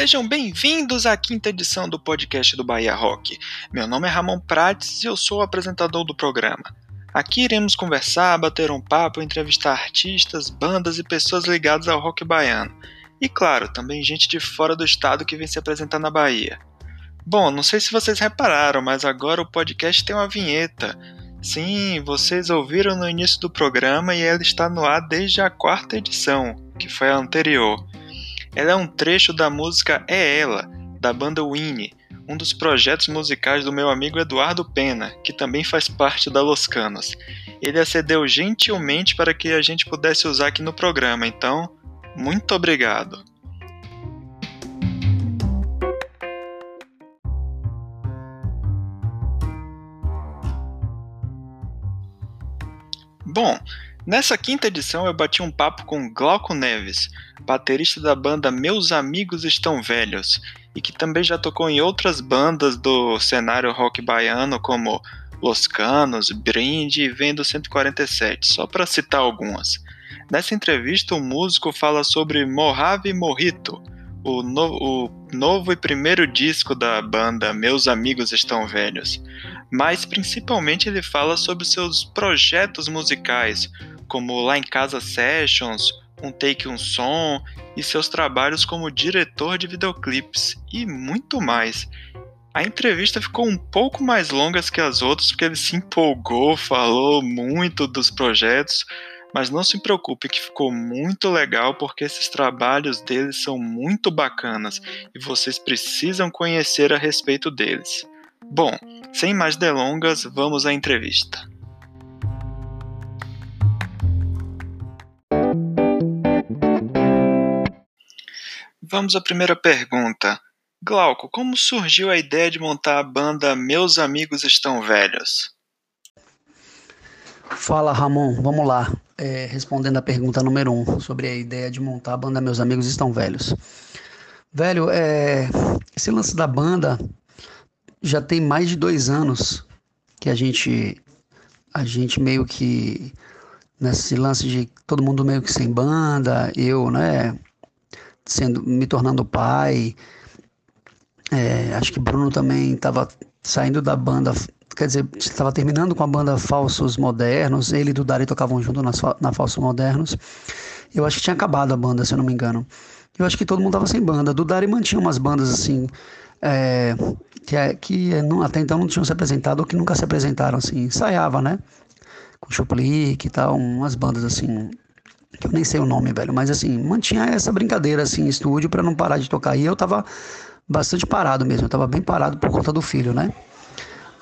Sejam bem-vindos à quinta edição do podcast do Bahia Rock. Meu nome é Ramon Prates e eu sou o apresentador do programa. Aqui iremos conversar, bater um papo, entrevistar artistas, bandas e pessoas ligadas ao rock baiano. E claro, também gente de fora do estado que vem se apresentar na Bahia. Bom, não sei se vocês repararam, mas agora o podcast tem uma vinheta. Sim, vocês ouviram no início do programa e ela está no ar desde a quarta edição, que foi a anterior. Ela é um trecho da música É Ela, da banda Winnie, um dos projetos musicais do meu amigo Eduardo Pena, que também faz parte da Los Canos. Ele acedeu gentilmente para que a gente pudesse usar aqui no programa, então, muito obrigado. Bom, nessa quinta edição eu bati um papo com Glauco Neves, baterista da banda Meus Amigos Estão Velhos, e que também já tocou em outras bandas do cenário rock baiano, como Los Canos, Brinde e Vendo 147, só para citar algumas. Nessa entrevista, o músico fala sobre Mojave Morrito, o, no, o novo e primeiro disco da banda Meus Amigos Estão Velhos, mas principalmente ele fala sobre seus projetos musicais, como Lá em Casa Sessions, Um Take Um Som e seus trabalhos como diretor de videoclipes e muito mais. A entrevista ficou um pouco mais longa que as outras porque ele se empolgou, falou muito dos projetos, mas não se preocupe que ficou muito legal porque esses trabalhos deles são muito bacanas e vocês precisam conhecer a respeito deles. Bom, sem mais delongas, vamos à entrevista. Vamos à primeira pergunta. Glauco, como surgiu a ideia de montar a banda Meus Amigos Estão Velhos? Fala, Ramon. Vamos lá. É, respondendo a pergunta número um sobre a ideia de montar a banda Meus Amigos Estão Velhos. Velho, é, esse lance da banda já tem mais de dois anos que a gente, a gente meio que nesse lance de todo mundo meio que sem banda, eu, né, sendo me tornando pai. É, acho que Bruno também estava saindo da banda, quer dizer, estava terminando com a banda Falsos Modernos. Ele e do Dari tocavam junto na, na Falsos Modernos. Eu acho que tinha acabado a banda, se eu não me engano. Eu acho que todo mundo estava sem banda. Do Dari mantinha umas bandas assim, é, que, é, que não, até então não tinham se apresentado ou que nunca se apresentaram, assim. Ensaiava, né? Com Chuplique e tal, umas bandas assim que eu nem sei o nome, velho, mas assim, mantinha essa brincadeira assim em estúdio para não parar de tocar. E eu tava bastante parado mesmo, eu tava bem parado por conta do filho, né?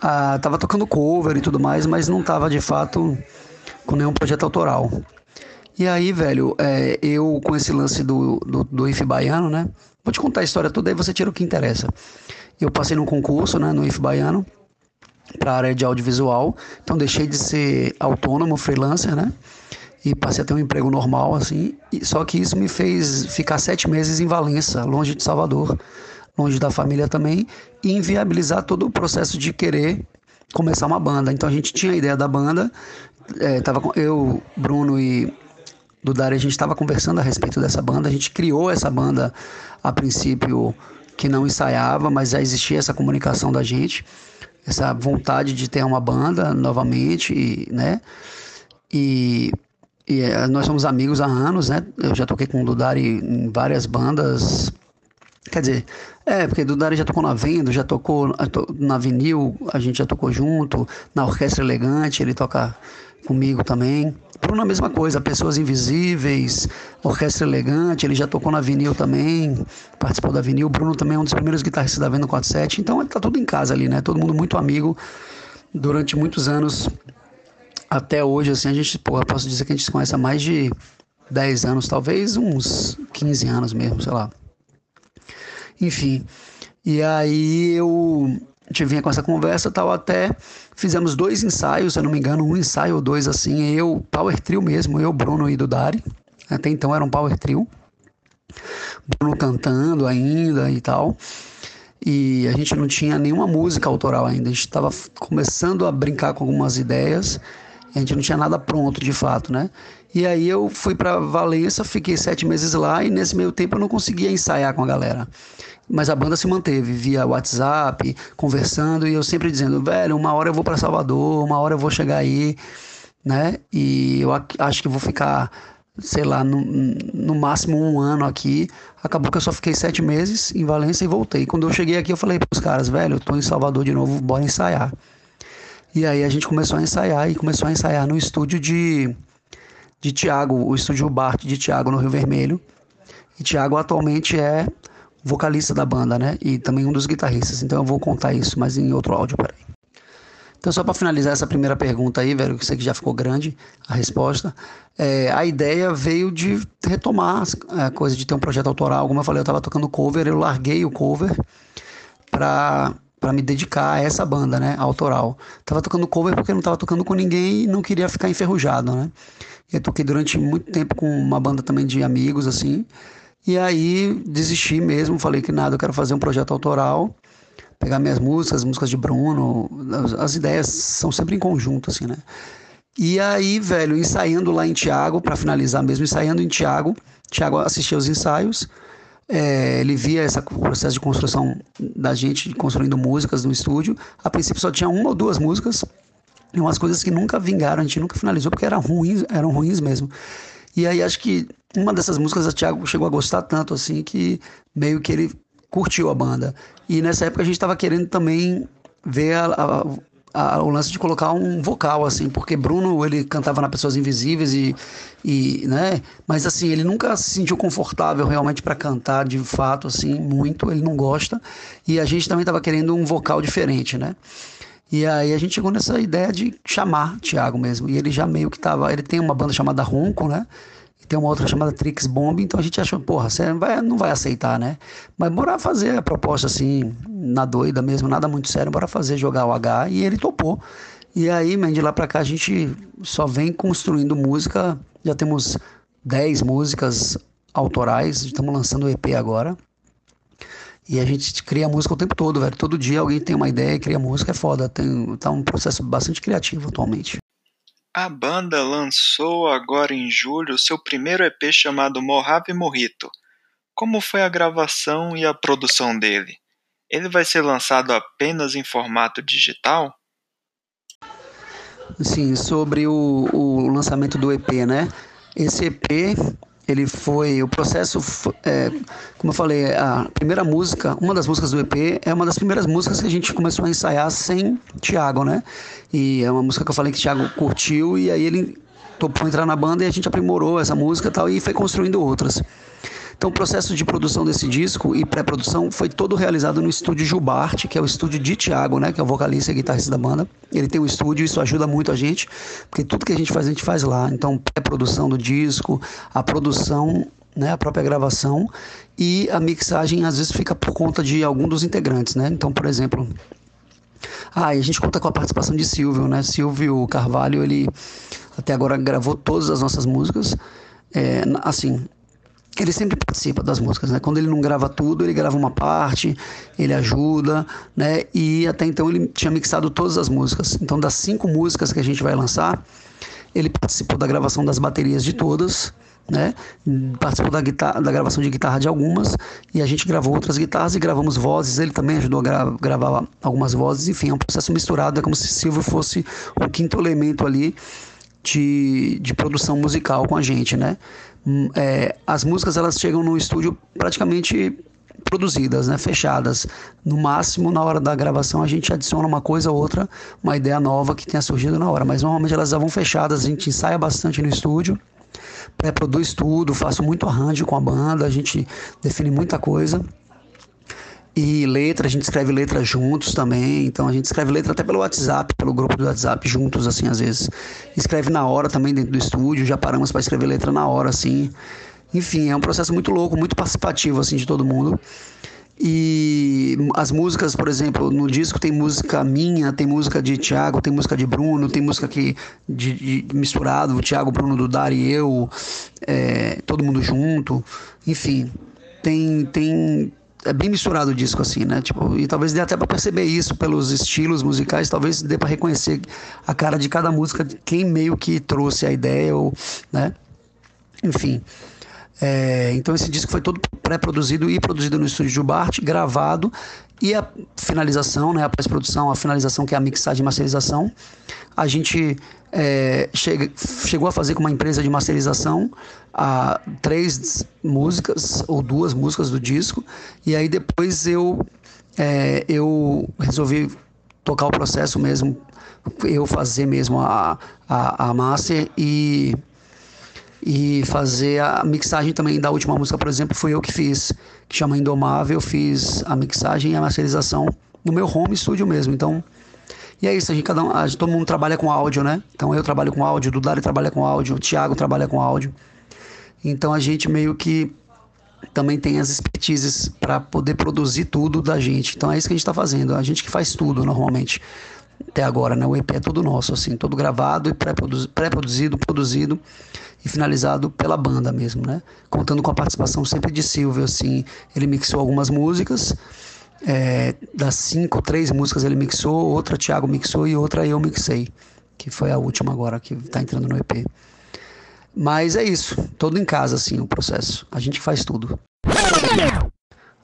Ah, tava tocando cover e tudo mais, mas não tava de fato com nenhum projeto autoral. E aí, velho, é, eu com esse lance do, do, do IF Baiano, né? Vou te contar a história toda, aí você tira o que interessa. Eu passei num concurso, né, no IF Baiano, para a área de audiovisual, então deixei de ser autônomo, freelancer, né? E passei a ter um emprego normal, assim. Só que isso me fez ficar sete meses em Valença, longe de Salvador, longe da família também, e inviabilizar todo o processo de querer começar uma banda. Então a gente tinha a ideia da banda, é, tava com, eu, Bruno e do Dari, a gente estava conversando a respeito dessa banda. A gente criou essa banda a princípio que não ensaiava, mas já existia essa comunicação da gente, essa vontade de ter uma banda novamente, né? E e é, nós somos amigos há anos, né? Eu já toquei com o Dudari em várias bandas. Quer dizer, é, porque Dudari já tocou na Vendo, já tocou na Vinil, a gente já tocou junto, na Orquestra Elegante, ele toca comigo também. Bruno a mesma coisa, Pessoas Invisíveis, Orquestra Elegante, ele já tocou na Vinil também, participou da Vinil. Bruno também é um dos primeiros guitarristas da Vendo 47, então ele tá tudo em casa ali, né? Todo mundo muito amigo durante muitos anos até hoje, assim, a gente, eu posso dizer que a gente se conhece há mais de 10 anos, talvez uns 15 anos mesmo, sei lá. Enfim, e aí eu vinha com essa conversa tal, até fizemos dois ensaios, se eu não me engano, um ensaio ou dois assim, eu, Power Trio mesmo, eu, Bruno e Dudari, até então era um Power Trio, Bruno cantando ainda e tal, e a gente não tinha nenhuma música autoral ainda, a gente estava começando a brincar com algumas ideias, A gente não tinha nada pronto de fato, né? E aí eu fui para Valença, fiquei sete meses lá e nesse meio tempo eu não conseguia ensaiar com a galera. Mas a banda se manteve via WhatsApp, conversando e eu sempre dizendo, velho, uma hora eu vou para Salvador, uma hora eu vou chegar aí, né? E eu acho que vou ficar, sei lá, no, no máximo um ano aqui. Acabou que eu só fiquei sete meses em Valência e voltei. Quando eu cheguei aqui, eu falei para os caras, velho, eu tô em Salvador de novo, bora ensaiar. E aí a gente começou a ensaiar e começou a ensaiar no estúdio de, de Tiago, o estúdio Bart de Tiago no Rio Vermelho. E Tiago atualmente é vocalista da banda, né? E também um dos guitarristas. Então eu vou contar isso, mas em outro áudio, peraí. Então, só para finalizar essa primeira pergunta aí, velho, que sei que já ficou grande a resposta, é, a ideia veio de retomar a coisa de ter um projeto autoral. Como eu falei, eu estava tocando cover, eu larguei o cover para para me dedicar a essa banda, né, autoral. Tava tocando cover porque não tava tocando com ninguém e não queria ficar enferrujado, né? Eu toquei durante muito tempo com uma banda também de amigos assim. E aí desisti mesmo, falei que nada, eu quero fazer um projeto autoral, pegar minhas músicas, músicas de Bruno, as, as ideias são sempre em conjunto assim, né? E aí, velho, ensaiando lá em Tiago, para finalizar mesmo, ensaiando em Tiago, Tiago assistia os ensaios, é, ele via esse processo de construção da gente construindo músicas no estúdio. A princípio só tinha uma ou duas músicas, e umas coisas que nunca vingaram, a gente nunca finalizou porque eram ruins, eram ruins mesmo. E aí acho que uma dessas músicas o Thiago chegou a gostar tanto assim que meio que ele curtiu a banda. E nessa época a gente estava querendo também ver a, a, a, o lance de colocar um vocal, assim, porque Bruno, ele cantava na Pessoas Invisíveis e, e né, mas assim, ele nunca se sentiu confortável realmente para cantar de fato, assim, muito, ele não gosta, e a gente também estava querendo um vocal diferente, né, e aí a gente chegou nessa ideia de chamar Thiago mesmo, e ele já meio que tava, ele tem uma banda chamada Ronco, né, tem uma outra chamada Trix Bomb, então a gente achou, porra, você não vai, não vai aceitar, né? Mas bora fazer a proposta assim, na doida mesmo, nada muito sério, bora fazer, jogar o H, e ele topou. E aí, man, de lá pra cá a gente só vem construindo música, já temos 10 músicas autorais, estamos lançando o EP agora. E a gente cria música o tempo todo, velho. Todo dia alguém tem uma ideia e cria música, é foda. Tem, tá um processo bastante criativo atualmente. A banda lançou agora em julho seu primeiro EP chamado Mojave Morrito. Como foi a gravação e a produção dele? Ele vai ser lançado apenas em formato digital? Sim, sobre o, o lançamento do EP, né? Esse EP ele foi o processo é, como eu falei a primeira música uma das músicas do EP é uma das primeiras músicas que a gente começou a ensaiar sem Thiago né? E é uma música que eu falei que Thiago curtiu e aí ele topou entrar na banda e a gente aprimorou essa música e tal e foi construindo outras então, o processo de produção desse disco e pré-produção foi todo realizado no estúdio Gilbart, que é o estúdio de Thiago, né, que é o vocalista e guitarrista da banda. Ele tem um estúdio, isso ajuda muito a gente, porque tudo que a gente faz, a gente faz lá. Então, pré-produção do disco, a produção né, a própria gravação e a mixagem às vezes fica por conta de algum dos integrantes, né? Então, por exemplo, ah, e a gente conta com a participação de Silvio, né? Silvio Carvalho, ele até agora gravou todas as nossas músicas. É, assim, ele sempre participa das músicas, né? Quando ele não grava tudo, ele grava uma parte, ele ajuda, né? E até então ele tinha mixado todas as músicas. Então, das cinco músicas que a gente vai lançar, ele participou da gravação das baterias de todas, né? Participou da, guitarra, da gravação de guitarra de algumas e a gente gravou outras guitarras e gravamos vozes. Ele também ajudou a gra gravar algumas vozes. Enfim, é um processo misturado. É como se Silvio fosse o quinto elemento ali de, de produção musical com a gente, né? Hum, é, as músicas elas chegam no estúdio praticamente produzidas, né, fechadas. No máximo, na hora da gravação, a gente adiciona uma coisa ou outra, uma ideia nova que tenha surgido na hora. Mas normalmente elas já vão fechadas, a gente ensaia bastante no estúdio, pré-produz tudo, faço muito arranjo com a banda, a gente define muita coisa. E letra, a gente escreve letra juntos também. Então a gente escreve letra até pelo WhatsApp, pelo grupo do WhatsApp, juntos, assim, às vezes. Escreve na hora também dentro do estúdio, já paramos para escrever letra na hora, assim. Enfim, é um processo muito louco, muito participativo, assim, de todo mundo. E as músicas, por exemplo, no disco tem música minha, tem música de Thiago, tem música de Bruno, tem música que de, de misturado, o Thiago, Bruno, do e eu, é, todo mundo junto. Enfim, tem, tem é bem misturado o disco assim, né? Tipo, e talvez dê até para perceber isso pelos estilos musicais, talvez dê para reconhecer a cara de cada música, quem meio que trouxe a ideia ou, né? Enfim. É, então esse disco foi todo pré-produzido e produzido no estúdio de Bart, gravado e a finalização, né, a pós-produção, a finalização que é a mixagem e masterização, a gente é, chegou a fazer com uma empresa de masterização a três músicas ou duas músicas do disco e aí depois eu é, eu resolvi tocar o processo mesmo, eu fazer mesmo a, a, a master e e fazer a mixagem também da última música, por exemplo, foi eu que fiz, que chama Indomável, fiz a mixagem e a masterização no meu home studio mesmo. Então, e é isso, a gente, cada um, a gente, todo mundo trabalha com áudio, né? Então eu trabalho com áudio, Dudari trabalha com áudio, o Thiago trabalha com áudio. Então a gente meio que também tem as expertises para poder produzir tudo da gente. Então é isso que a gente está fazendo. A gente que faz tudo normalmente até agora, né? O EP é tudo nosso, assim, todo gravado e pré-produzido, produzido e finalizado pela banda mesmo, né? Contando com a participação sempre de Silvio, assim, ele mixou algumas músicas, é, das cinco, três músicas ele mixou, outra Thiago mixou e outra eu mixei, que foi a última agora que está entrando no EP. Mas é isso, todo em casa, assim, o processo. A gente faz tudo.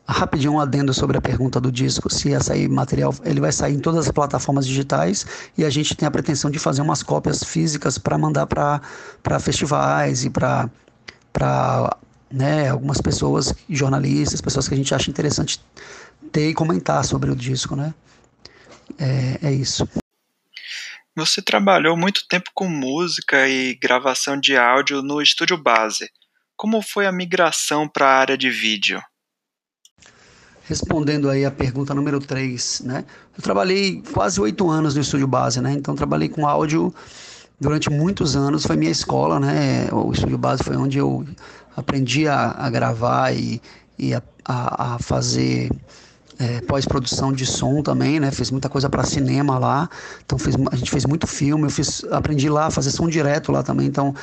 Rapidinho um adendo sobre a pergunta do disco, se ia sair material, ele vai sair em todas as plataformas digitais e a gente tem a pretensão de fazer umas cópias físicas para mandar para festivais e para né, algumas pessoas, jornalistas, pessoas que a gente acha interessante ter e comentar sobre o disco, né? É, é isso. Você trabalhou muito tempo com música e gravação de áudio no estúdio base. Como foi a migração para a área de vídeo? respondendo aí a pergunta número 3, né? Eu trabalhei quase oito anos no estúdio base, né? Então trabalhei com áudio durante muitos anos, foi minha escola, né? O estúdio base foi onde eu aprendi a, a gravar e, e a, a, a fazer é, pós-produção de som também, né? Fiz muita coisa para cinema lá, então fiz, a gente fez muito filme, eu fiz, aprendi lá a fazer som direto lá também, então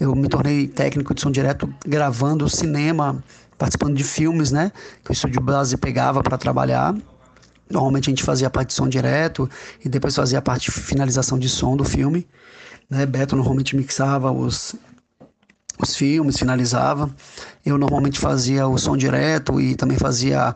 eu me tornei técnico de som direto gravando cinema participando de filmes, né? Que o estúdio base pegava para trabalhar. Normalmente a gente fazia a parte de som direto e depois fazia a parte de finalização de som do filme. Né? Beto normalmente mixava os, os filmes, finalizava. Eu normalmente fazia o som direto e também fazia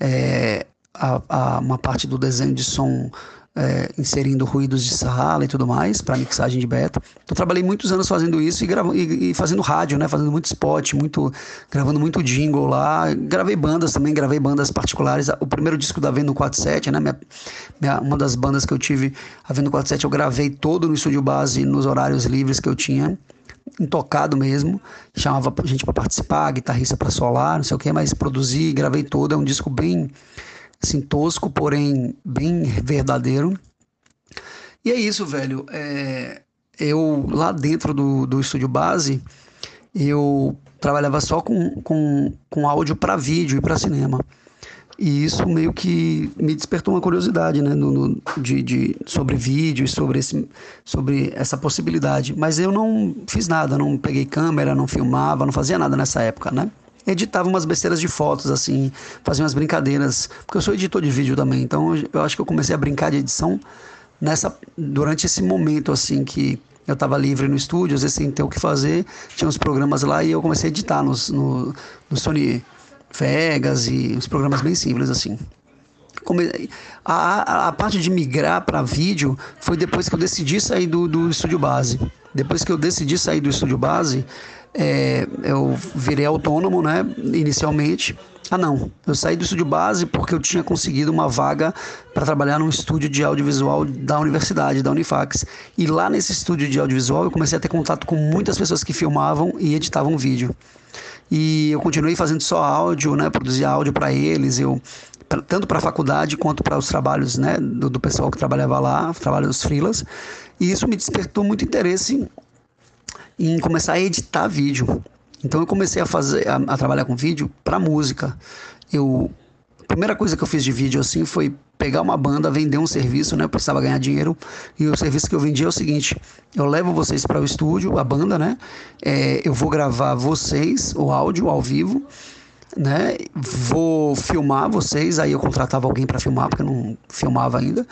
é, a, a, uma parte do desenho de som é, inserindo ruídos de sala e tudo mais para mixagem de beta. Então trabalhei muitos anos fazendo isso e, gravo, e, e, fazendo rádio, né? Fazendo muito spot, muito gravando muito jingle lá. Gravei bandas também, gravei bandas particulares. O primeiro disco da Vendo 47, né? Minha, minha, uma das bandas que eu tive, a Vendo 47, eu gravei todo no estúdio base nos horários livres que eu tinha intocado mesmo, chamava gente para participar, guitarrista para solar, não sei o que, mas produzi, gravei todo, é um disco bem assim, tosco, porém bem verdadeiro. E é isso, velho. É, eu, lá dentro do, do estúdio base, eu trabalhava só com, com, com áudio para vídeo e para cinema. E isso meio que me despertou uma curiosidade né, no, no, de, de, sobre e sobre, esse, sobre essa possibilidade. Mas eu não fiz nada, não peguei câmera, não filmava, não fazia nada nessa época, né? editava umas besteiras de fotos, assim, fazia umas brincadeiras, porque eu sou editor de vídeo também, então eu acho que eu comecei a brincar de edição nessa durante esse momento, assim, que eu estava livre no estúdio, às vezes sem ter o que fazer, tinha uns programas lá e eu comecei a editar nos, no, no Sony Vegas e uns programas bem simples, assim. A, a, a, parte de migrar para vídeo foi depois que eu decidi sair do, do estúdio base. Depois que eu decidi sair do estúdio base, é, eu virei autônomo, né, inicialmente. Ah, não, eu saí do estúdio base porque eu tinha conseguido uma vaga para trabalhar num estúdio de audiovisual da universidade, da Unifax. E lá nesse estúdio de audiovisual eu comecei a ter contato com muitas pessoas que filmavam e editavam vídeo. E eu continuei fazendo só áudio, né, produzia áudio para eles, eu tanto para a faculdade quanto para os trabalhos né, do, do pessoal que trabalhava lá, trabalhos dos freelas. E isso me despertou muito interesse em começar a editar vídeo. Então eu comecei a fazer a, a trabalhar com vídeo para música. Eu a primeira coisa que eu fiz de vídeo assim foi pegar uma banda, vender um serviço, né? Eu precisava ganhar dinheiro e o serviço que eu vendia é o seguinte: eu levo vocês para o estúdio, a banda, né? É, eu vou gravar vocês, o áudio ao vivo né? Vou filmar vocês, aí eu contratava alguém para filmar, porque eu não filmava ainda.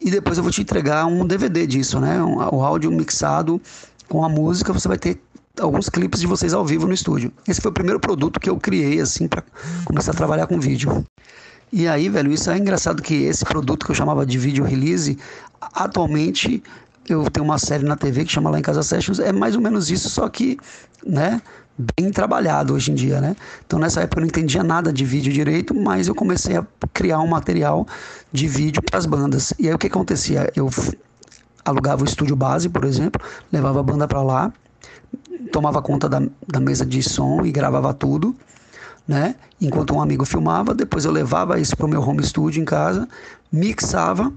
E depois eu vou te entregar um DVD disso, né? O áudio mixado com a música, você vai ter alguns clipes de vocês ao vivo no estúdio. Esse foi o primeiro produto que eu criei assim para começar a trabalhar com vídeo. E aí, velho, isso é engraçado que esse produto que eu chamava de vídeo release, atualmente eu tenho uma série na TV que chama Lá em Casa Sessions, é mais ou menos isso, só que, né, bem trabalhado hoje em dia, né? Então nessa época eu não entendia nada de vídeo direito, mas eu comecei a criar um material de vídeo para as bandas. E aí o que acontecia? Eu alugava o estúdio base, por exemplo, levava a banda para lá, tomava conta da, da mesa de som e gravava tudo, né? Enquanto um amigo filmava, depois eu levava isso para o meu home studio em casa, mixava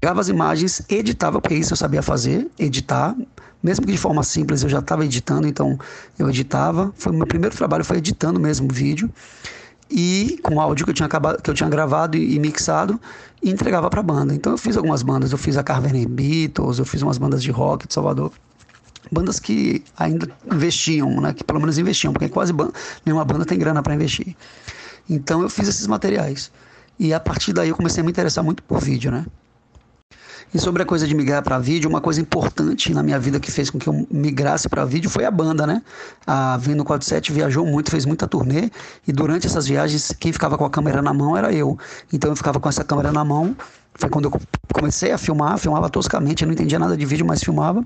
pegava as imagens, editava, porque isso eu sabia fazer, editar, mesmo que de forma simples, eu já estava editando, então eu editava. Foi meu primeiro trabalho foi editando mesmo o vídeo e com áudio que eu tinha acabado, que eu tinha gravado e, e mixado e entregava para a banda. Então eu fiz algumas bandas, eu fiz a Carver Beatles, eu fiz umas bandas de rock de Salvador. Bandas que ainda investiam, né? Que pelo menos investiam, porque quase ban nenhuma banda tem grana para investir. Então eu fiz esses materiais. E a partir daí eu comecei a me interessar muito por vídeo, né? E sobre a coisa de migrar para vídeo, uma coisa importante na minha vida que fez com que eu migrasse para vídeo foi a banda, né? A Vendo 47 viajou muito, fez muita turnê e durante essas viagens quem ficava com a câmera na mão era eu. Então eu ficava com essa câmera na mão. Foi quando eu comecei a filmar, filmava toscamente, eu não entendia nada de vídeo, mas filmava.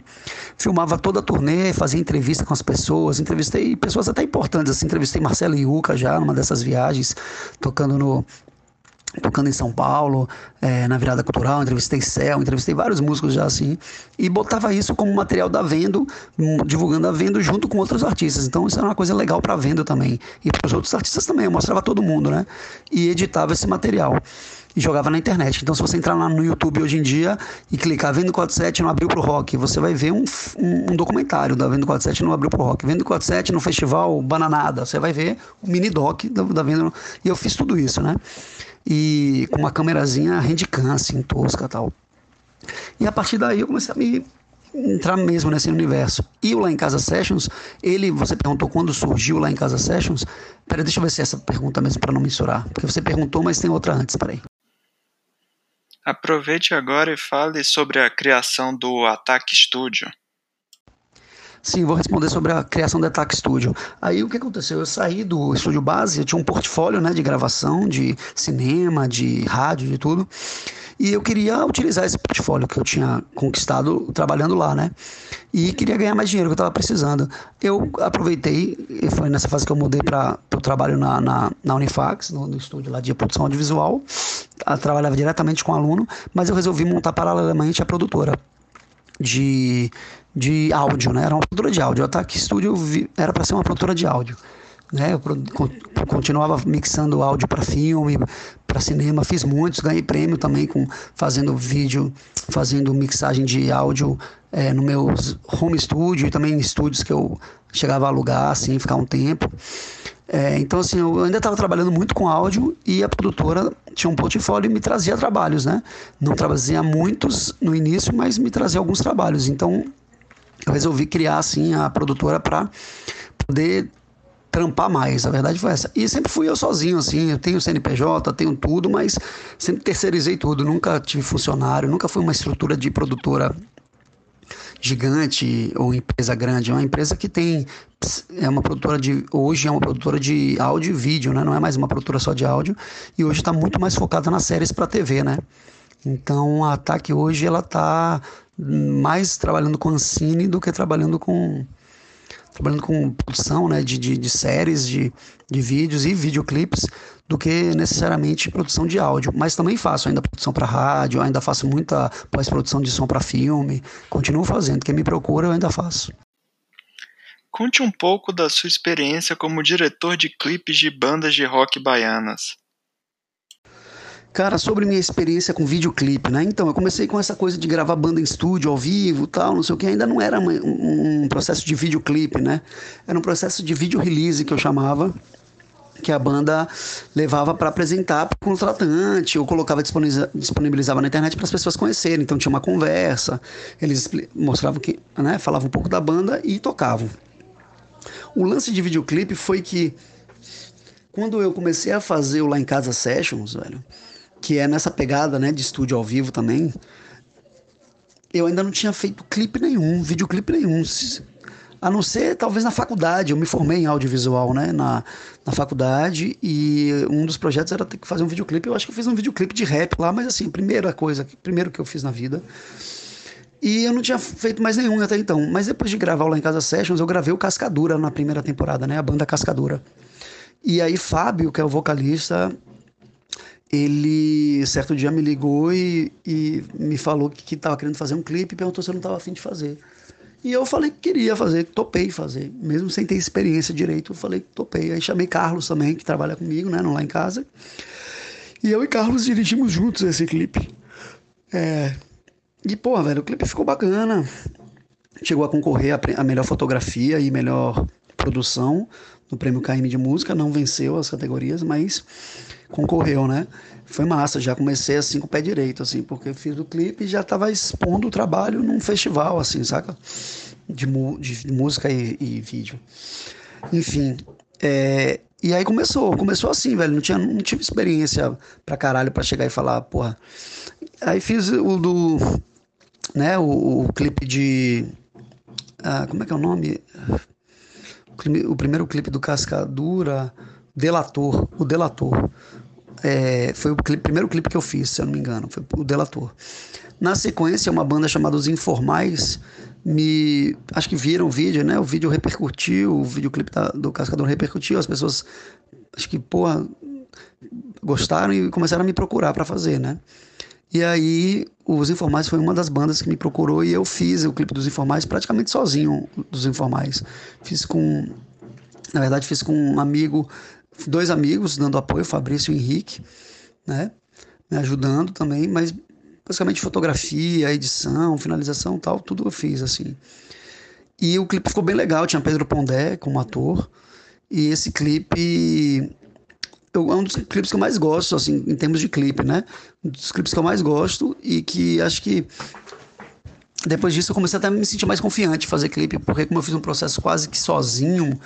Filmava toda a turnê, fazia entrevista com as pessoas, entrevistei pessoas até importantes, assim, entrevistei Marcelo Iuca já numa dessas viagens, tocando no tocando em São Paulo, é, na virada cultural, entrevistei Céu, entrevistei vários músicos já assim, e botava isso como material da Vendo, hum, divulgando a Vendo junto com outros artistas. Então isso era uma coisa legal para Vendo também, e para os outros artistas também, eu mostrava todo mundo, né? E editava esse material. E jogava na internet. Então, se você entrar lá no YouTube hoje em dia e clicar Vendo 47 não abriu pro rock, você vai ver um, um, um documentário da Vendo 47 não abriu pro rock. Vendo 47 no festival Bananada, você vai ver o mini doc da, da Vendo. E eu fiz tudo isso, né? E com uma câmerazinha handicam, assim, tosca tal. E a partir daí eu comecei a me entrar mesmo nesse universo. E o Lá em Casa Sessions, ele, você perguntou quando surgiu Lá em Casa Sessions. Peraí, deixa eu ver se é essa pergunta mesmo para não misturar. Porque você perguntou, mas tem outra antes, peraí. Aproveite agora e fale sobre a criação do Ataque Studio. Sim, vou responder sobre a criação do Attack Studio. Aí o que aconteceu? Eu saí do estúdio base, eu tinha um portfólio né, de gravação, de cinema, de rádio, de tudo. E eu queria utilizar esse portfólio que eu tinha conquistado trabalhando lá, né? E queria ganhar mais dinheiro que eu estava precisando. Eu aproveitei, e foi nessa fase que eu mudei para o trabalho na, na, na Unifax, no, no, estúdio lá de produção audiovisual. Eu trabalhava diretamente com aluno, mas eu resolvi montar paralelamente a produtora de, de áudio, né? Era uma produtora de áudio. O Ataque Studio era para ser uma produtora de áudio. Né? Eu continuava mixando áudio para filme, para cinema, fiz muitos, ganhei prêmio também com fazendo vídeo, fazendo mixagem de áudio é, no meu home studio e também em estúdios que eu chegava a alugar, assim, ficar um tempo. É, então, assim, eu ainda estava trabalhando muito com áudio e a produtora tinha um portfólio e me trazia trabalhos, né? Não trazia muitos no início, mas me trazia alguns trabalhos. Então, eu resolvi criar, assim, a produtora para poder trampar mais. A verdade foi essa. E sempre fui eu sozinho, assim. Eu tenho CNPJ, tenho tudo, mas sempre terceirizei tudo. Nunca tive funcionário, nunca fui uma estrutura de produtora gigante ou empresa grande, é uma empresa que tem é uma produtora de hoje é uma produtora de áudio e vídeo, né? Não é mais uma produtora só de áudio e hoje está muito mais focada nas séries para TV, né? Então a Ataque hoje ela está mais trabalhando com Ancine do que trabalhando com trabalhando com produção né, de, de, de séries, de, de vídeos e videoclipes, do que necessariamente produção de áudio. Mas também faço ainda produção para rádio, ainda faço muita pós-produção de som para filme, continuo fazendo. Quem me procura, eu ainda faço. Conte um pouco da sua experiência como diretor de clipes de bandas de rock baianas. Cara, sobre minha experiência com videoclipe, né? Então, eu comecei com essa coisa de gravar banda em estúdio, ao vivo tal, não sei o que. Ainda não era um, um processo de videoclipe, né? Era um processo de vídeo release que eu chamava, que a banda levava para apresentar para contratante ou colocava disponibilizava na internet para as pessoas conhecerem. Então tinha uma conversa, eles mostravam que, né, falavam um pouco da banda e tocavam. O lance de videoclipe foi que quando eu comecei a fazer o Lá em Casa Sessions, velho, que é nessa pegada, né, de estúdio ao vivo também, eu ainda não tinha feito clipe nenhum, videoclipe nenhum. A não ser, talvez, na faculdade. Eu me formei em audiovisual, né? Na, na faculdade. E um dos projetos era ter que fazer um videoclipe. Eu acho que eu fiz um videoclipe de rap lá, mas assim, primeira coisa, primeiro que eu fiz na vida. E eu não tinha feito mais nenhum até então. Mas depois de gravar lá em Casa Sessions, eu gravei o Cascadura na primeira temporada, né? A banda Cascadura. E aí, Fábio, que é o vocalista, ele certo dia me ligou e, e me falou que estava querendo fazer um clipe e perguntou se eu não estava afim de fazer. E eu falei que queria fazer, topei fazer, mesmo sem ter experiência direito, eu falei que topei. Aí chamei Carlos também, que trabalha comigo, né, lá em casa. E eu e Carlos dirigimos juntos esse clipe. É... E, pô, velho, o clipe ficou bacana. Chegou a concorrer a, a melhor fotografia e melhor produção no prêmio KM de música, não venceu as categorias, mas concorreu, né? Foi massa, já comecei assim com o pé direito, assim, porque fiz o clipe e já estava expondo o trabalho num festival, assim, saca? De, de música e, e, vídeo. Enfim, é, e aí começou, começou assim, velho, não, tinha, não tive experiência pra caralho pra chegar e falar, porra. Aí fiz o do, né, o, o clipe de, ah, como é que é o nome? O primeiro clipe do Cascadura, Delator, o Delator. É, foi o clipe, primeiro clipe que eu fiz, se eu não me engano, foi o Delator. Na sequência, uma banda chamada Os Informais me. Acho que viram o vídeo, né? O vídeo repercutiu, o videoclipe da, do Cascador repercutiu, as pessoas, acho que, porra, gostaram e começaram a me procurar para fazer, né? E aí, Os Informais foi uma das bandas que me procurou e eu fiz o clipe dos Informais praticamente sozinho, dos Informais. Fiz com. Na verdade, fiz com um amigo dois amigos dando apoio, Fabrício e Henrique, né? Me ajudando também, mas basicamente fotografia, edição, finalização tal, tudo eu fiz assim. E o clipe ficou bem legal, tinha Pedro Pondé como ator. E esse clipe é um dos clipes que eu mais gosto, assim, em termos de clipe, né? Um dos clipes que eu mais gosto e que acho que depois disso eu comecei até a me sentir mais confiante fazer clipe, porque como eu fiz um processo quase que sozinho,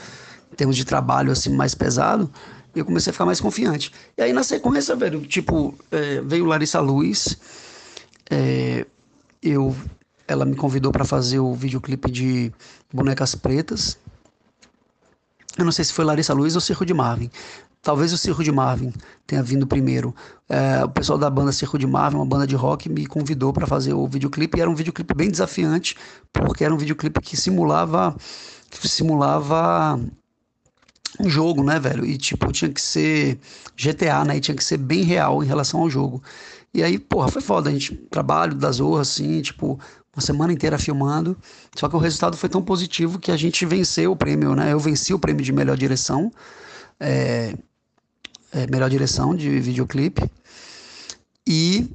em termos de trabalho assim mais pesado, eu comecei a ficar mais confiante. E aí na sequência, velho, tipo, é, veio Larissa Luz, é, eu, ela me convidou para fazer o videoclipe de Bonecas Pretas. Eu não sei se foi Larissa Luz ou Circo de Marvin. Talvez o Circo de Marvin tenha vindo primeiro. É, o pessoal da banda Circo de Marvin, uma banda de rock, me convidou para fazer o videoclipe. E era um videoclipe bem desafiante, porque era um videoclipe que simulava, que simulava jogo, né, velho? E tipo, tinha que ser GTA, né? E tinha que ser bem real em relação ao jogo. E aí, porra, foi foda. A gente trabalho das Zorra, assim, tipo, uma semana inteira filmando. Só que o resultado foi tão positivo que a gente venceu o prêmio, né? Eu venci o prêmio de melhor direção. É, é, melhor direção de videoclipe. E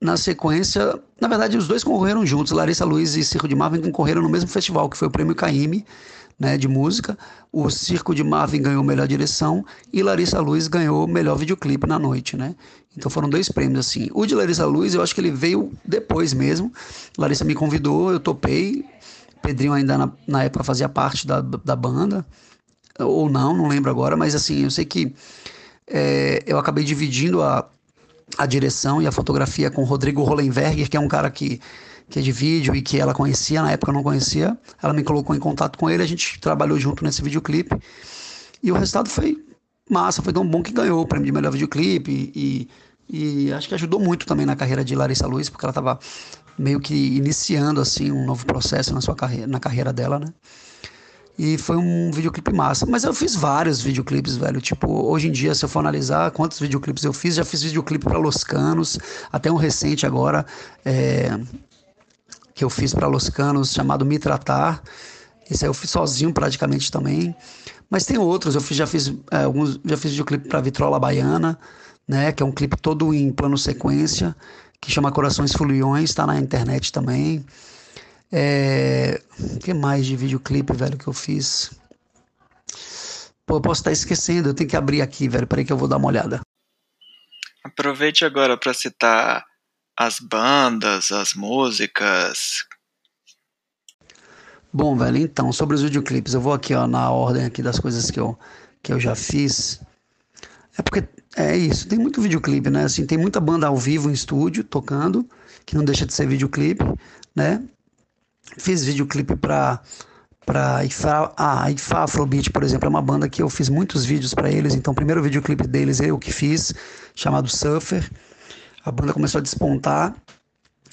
na sequência, na verdade, os dois concorreram juntos. Larissa Luiz e Circo de Marvin concorreram no mesmo festival, que foi o prêmio Caime né, de música. O Circo de Marvin ganhou melhor direção e Larissa Luz ganhou melhor videoclipe na noite, né? Então foram dois prêmios assim. O de Larissa Luz, eu acho que ele veio depois mesmo. Larissa me convidou, eu topei. Pedrinho ainda na, na época fazia parte da, da banda, ou não, não lembro agora, mas assim, eu sei que é, eu acabei dividindo a, a direção e a fotografia com o Rodrigo Hollenberger, que é um cara que que é de vídeo e que ela conhecia, na época eu não conhecia. Ela me colocou em contato com ele, a gente trabalhou junto nesse videoclipe. E o resultado foi massa, foi tão bom que ganhou o prêmio de melhor videoclipe e, e, acho que ajudou muito também na carreira de Larissa Luz, porque ela estava meio que iniciando assim um novo processo na sua carreira, na carreira dela, né? E foi um videoclipe massa. Mas eu fiz vários videoclipes, velho. Tipo, hoje em dia, se eu for analisar quantos videoclipes eu fiz, já fiz videoclipe para Los Canos, até um recente agora, é, que eu fiz para Los Canos chamado Me Tratar. Esse aí eu fiz sozinho praticamente também. Mas tem outros, eu fiz, já fiz é, alguns, já fiz videoclipe para Vitrola Baiana, né, que é um clipe todo em plano sequência, que chama Corações Fluiões, está na internet também. É, que mais de videoclipe, velho, que eu fiz? Pô, eu posso estar esquecendo, eu tenho que abrir aqui, velho, peraí que eu vou dar uma olhada. Aproveite agora para citar as bandas, as músicas. Bom, velho, então, sobre os videoclipes, eu vou aqui, ó, na ordem aqui das coisas que eu, que eu já fiz. É porque é isso, tem muito videoclipe, né? Assim, tem muita banda ao vivo em estúdio tocando, que não deixa de ser videoclipe, né? Fiz videoclipe para para Ifa, a Ifa Afrobeat, por exemplo, é uma banda que eu fiz muitos vídeos para eles. Então, o primeiro videoclipe deles eu que fiz, chamado Surfer. A banda começou a despontar.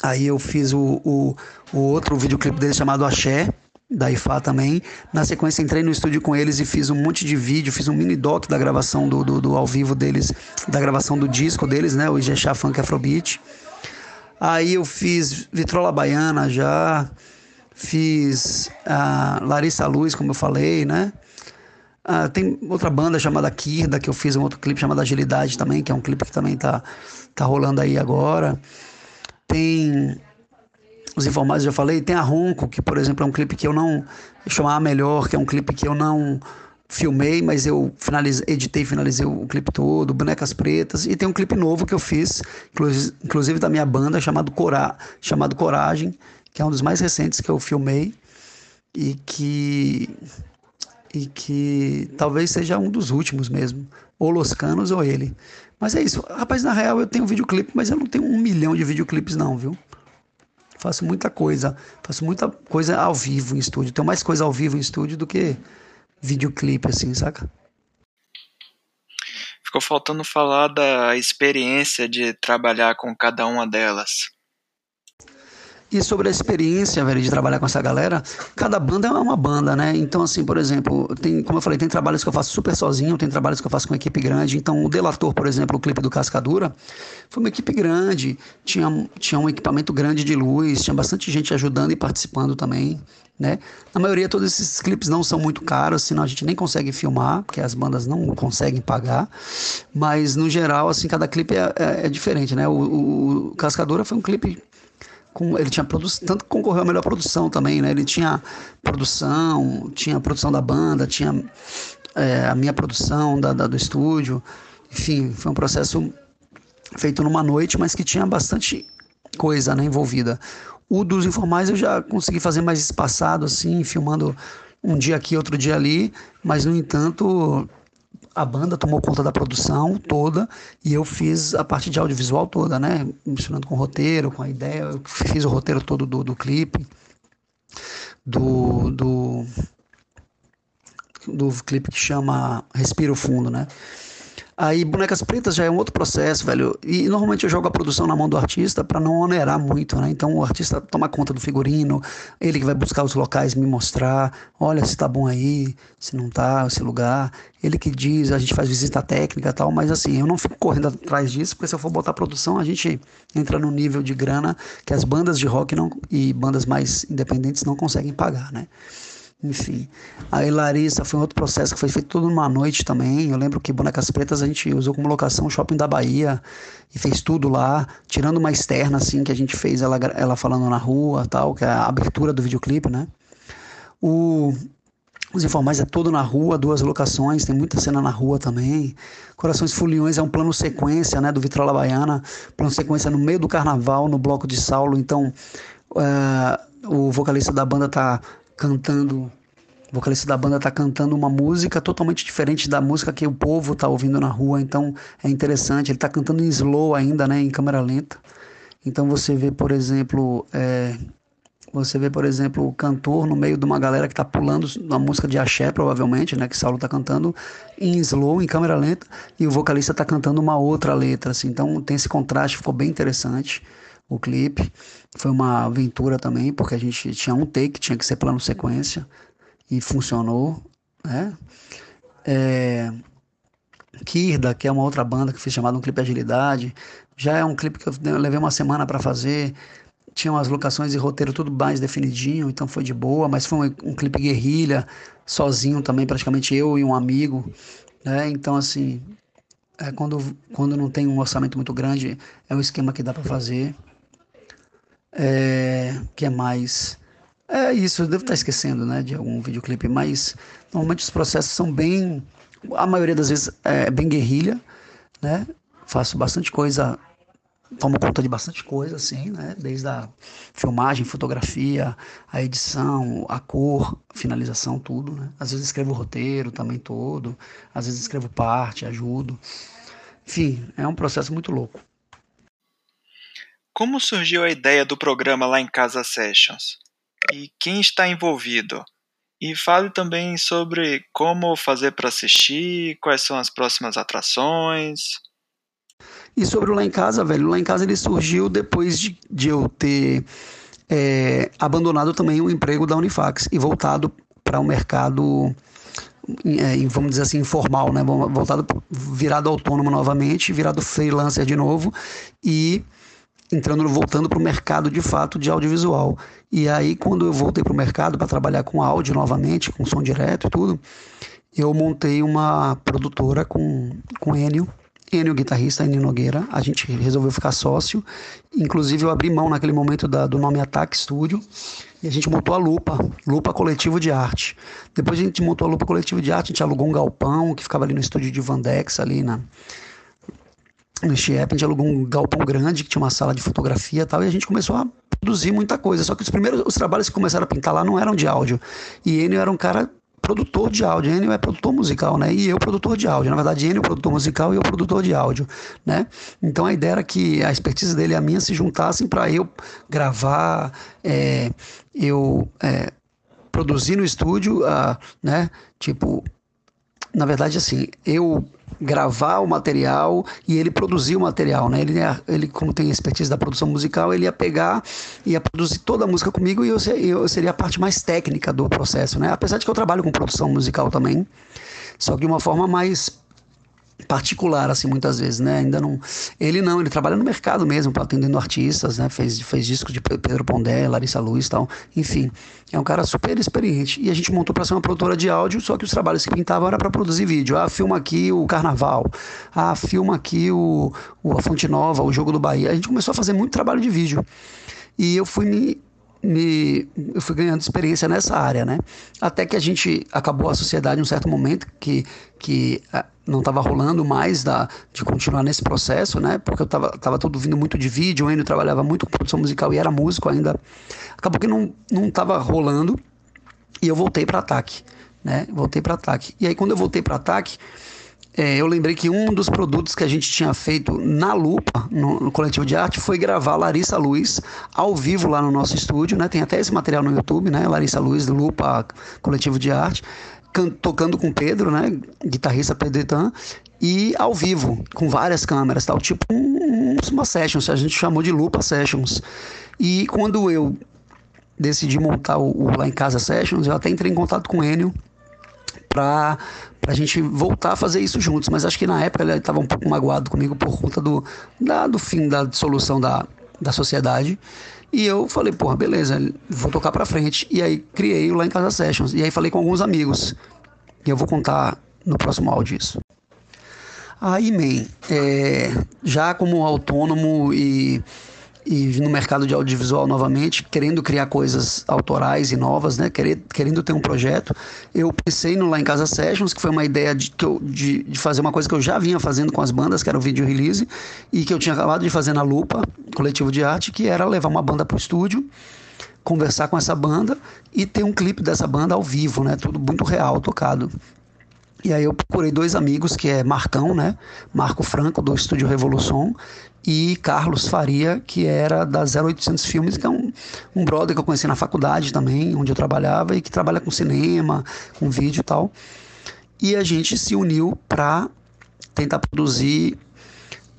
Aí eu fiz o, o, o outro videoclipe deles chamado Axé, da IFA também. Na sequência entrei no estúdio com eles e fiz um monte de vídeo, fiz um mini doc da gravação do, do, do ao vivo deles, da gravação do disco deles, né, o Ijexá Funk Afrobeat. Aí eu fiz Vitrola Baiana já, fiz a Larissa Luz, como eu falei, né? Ah, tem outra banda chamada Kirda, que eu fiz um outro clipe chamado Agilidade também, que é um clipe que também tá, tá rolando aí agora. Tem os informados já falei, tem a Ronco, que por exemplo é um clipe que eu não chamar melhor, que é um clipe que eu não filmei, mas eu finalizei, editei finalizei o clipe todo, Bonecas Pretas, e tem um clipe novo que eu fiz, inclusive da minha banda, chamado, Cora, chamado Coragem, que é um dos mais recentes que eu filmei e que e que talvez seja um dos últimos mesmo, ou Los Canos ou ele. Mas é isso. Rapaz, na real eu tenho videoclipe, mas eu não tenho um milhão de videoclipes não, viu? Faço muita coisa, faço muita coisa ao vivo em estúdio. Tenho mais coisa ao vivo em estúdio do que videoclipe, assim, saca? Ficou faltando falar da experiência de trabalhar com cada uma delas. E sobre a experiência, velho, de trabalhar com essa galera, cada banda é uma banda, né? Então, assim, por exemplo, tem, como eu falei, tem trabalhos que eu faço super sozinho, tem trabalhos que eu faço com equipe grande. Então, o Delator, por exemplo, o clipe do Cascadura, foi uma equipe grande, tinha, tinha um equipamento grande de luz, tinha bastante gente ajudando e participando também, né? Na maioria, todos esses clipes não são muito caros, senão a gente nem consegue filmar, porque as bandas não conseguem pagar. Mas, no geral, assim, cada clipe é, é, é diferente, né? O, o, o Cascadura foi um clipe com, ele tinha produção, tanto que concorreu à melhor produção também, né? Ele tinha produção, tinha a produção da banda, tinha é, a minha produção da, da, do estúdio, enfim, foi um processo feito numa noite, mas que tinha bastante coisa né, envolvida. O dos informais eu já consegui fazer mais espaçado, assim, filmando um dia aqui, outro dia ali, mas no entanto a banda tomou conta da produção toda e eu fiz a parte de audiovisual toda, né? Misturando com o roteiro, com a ideia. Eu fiz o roteiro todo do, do clipe, do, do, do clipe que chama Respiro Fundo, né? Aí bonecas pretas já é um outro processo, velho. E normalmente eu jogo a produção na mão do artista para não onerar muito, né? Então o artista toma conta do figurino, ele que vai buscar os locais, me mostrar, olha se tá bom aí, se não tá, esse lugar. Ele que diz, a gente faz visita técnica e tal, mas assim, eu não fico correndo atrás disso, porque se eu for botar produção, a gente entra no nível de grana que as bandas de rock não, e bandas mais independentes não conseguem pagar, né? Enfim. Aí Larissa foi um outro processo que foi feito tudo numa noite também. Eu lembro que Bonecas Pretas a gente usou como locação o shopping da Bahia e fez tudo lá, tirando uma externa assim que a gente fez ela, ela falando na rua, tal, que é a abertura do videoclipe, né? O os informais é todo na rua, duas locações, tem muita cena na rua também. Corações Foliões é um plano sequência, né, do Vitrola Baiana, plano sequência no meio do carnaval, no bloco de Saulo. Então, uh, o vocalista da banda tá cantando, o vocalista da banda está cantando uma música totalmente diferente da música que o povo está ouvindo na rua, então é interessante. Ele está cantando em slow ainda, né, em câmera lenta. Então você vê, por exemplo, é, você vê, por exemplo, o cantor no meio de uma galera que está pulando uma música de axé, provavelmente, né, que Saulo está cantando em slow, em câmera lenta, e o vocalista está cantando uma outra letra, assim. Então tem esse contraste, ficou bem interessante o clipe. Foi uma aventura também, porque a gente tinha um take, tinha que ser plano sequência, e funcionou, né? É... Kirda, que é uma outra banda que fiz chamado um clipe Agilidade, já é um clipe que eu levei uma semana para fazer, tinha umas locações e roteiro tudo mais definidinho, então foi de boa, mas foi um, um clipe guerrilha, sozinho também, praticamente eu e um amigo, né? Então, assim, é, quando, quando não tem um orçamento muito grande, é um esquema que dá para fazer. É, que é mais? É isso, eu devo estar esquecendo, né, de algum videoclipe, mas normalmente os processos são bem, a maioria das vezes é bem guerrilha, né? Faço bastante coisa tomo conta de bastante coisa, assim, né? Desde a filmagem, fotografia, a edição, a cor, finalização, tudo, né? Às vezes escrevo o roteiro também todo, às vezes escrevo parte, ajudo. Enfim, é um processo muito louco. Como surgiu a ideia do programa lá em Casa Sessions? E quem está envolvido? E fale também sobre como fazer para assistir, quais são as próximas atrações. E sobre o Lá em Casa, velho, Lá em Casa ele surgiu depois de, de eu ter é, abandonado também o emprego da Unifax e voltado para o um mercado, é, vamos dizer assim, informal, né? Voltado, virado autônomo novamente, virado freelancer de novo e entrando, voltando para o mercado de fato de audiovisual. E aí, quando eu voltei para o mercado para trabalhar com áudio novamente, com som direto e tudo, eu montei uma produtora com, com Enio, Enio, guitarrista, Enio Nogueira. A gente resolveu ficar sócio. Inclusive, eu abri mão naquele momento da, do nome Ataque Studio. E a gente montou a Lupa, Lupa Coletivo de Arte. Depois a gente montou a Lupa Coletivo de Arte, a gente alugou um galpão que ficava ali no estúdio de Vandex, ali na, no Chiep. A gente alugou um galpão grande que tinha uma sala de fotografia e tal. E a gente começou a produzir muita coisa. Só que os primeiros os trabalhos que começaram a pintar lá não eram de áudio. E Enio era um cara produtor de áudio. Enio é produtor musical, né? E eu produtor de áudio. Na verdade, Enio é produtor musical e eu produtor de áudio, né? Então a ideia era que a expertise dele e a minha se juntassem para eu gravar, é, eu é, produzir no estúdio, uh, né? Tipo, na verdade, assim, eu gravar o material e ele produzir o material, né? Ele, ele como tem expertise da produção musical, ele ia pegar, ia produzir toda a música comigo e eu, eu seria a parte mais técnica do processo, né? Apesar de que eu trabalho com produção musical também, só que de uma forma mais particular, assim, muitas vezes, né? Ainda não. Ele não, ele trabalha no mercado mesmo, atendendo artistas, né? Fez, fez discos de Pedro Pondé, Larissa Luz tal. Enfim, é um cara super experiente. E a gente montou para ser uma produtora de áudio, só que os trabalhos que pintavam era para produzir vídeo. Ah, filma aqui o Carnaval. Ah, filma aqui o, o A Fonte Nova, o Jogo do Bahia. A gente começou a fazer muito trabalho de vídeo. E eu fui me me, eu fui ganhando experiência nessa área, né? Até que a gente acabou a sociedade em um certo momento que, que ah, não estava rolando mais da, de continuar nesse processo, né? Porque eu estava tava tudo vindo muito de vídeo, Enio trabalhava muito com produção musical e era músico ainda. Acabou que não não estava rolando e eu voltei para ataque, né? Voltei para ataque. E aí quando eu voltei para ataque, é, eu lembrei que um dos produtos que a gente tinha feito na Lupa, no, no, coletivo de arte, foi gravar Larissa Luz ao vivo lá no nosso estúdio, né? Tem até esse material no YouTube, né? Larissa Luz, Lupa, coletivo de arte, can, tocando com Pedro, né? Guitarrista Pedretan, e ao vivo, com várias câmeras, tal, tipo um, uma sessions, a gente chamou de Lupa Sessions. E quando eu decidi montar o, o Lá em Casa Sessions, eu até entrei em contato com o Enio para a gente voltar a fazer isso juntos. Mas acho que na época ele estava um pouco magoado comigo por conta do, da, do fim da dissolução da, da sociedade. E eu falei, porra, beleza, vou tocar para frente. E aí criei o Lá em Casa Sessions. E aí falei com alguns amigos. E eu vou contar no próximo áudio isso. Aí, man, é, já como autônomo e e no mercado de audiovisual novamente, querendo criar coisas autorais e novas, né? querendo ter um projeto. Eu pensei no Lá em Casa Sessions, que foi uma ideia de, de, de, fazer uma coisa que eu já vinha fazendo com as bandas, que era o vídeo release, e que eu tinha acabado de fazer na Lupa, coletivo de arte, que era levar uma banda para o estúdio, conversar com essa banda e ter um clipe dessa banda ao vivo, né? Tudo muito real, tocado. E aí eu procurei dois amigos, que é Marcão, né? Marco Franco, do Estúdio Revolução, e Carlos Faria, que era da 0800 Filmes, que é um, um brother que eu conheci na faculdade também, onde eu trabalhava, e que trabalha com cinema, com vídeo e tal. E a gente se uniu para tentar produzir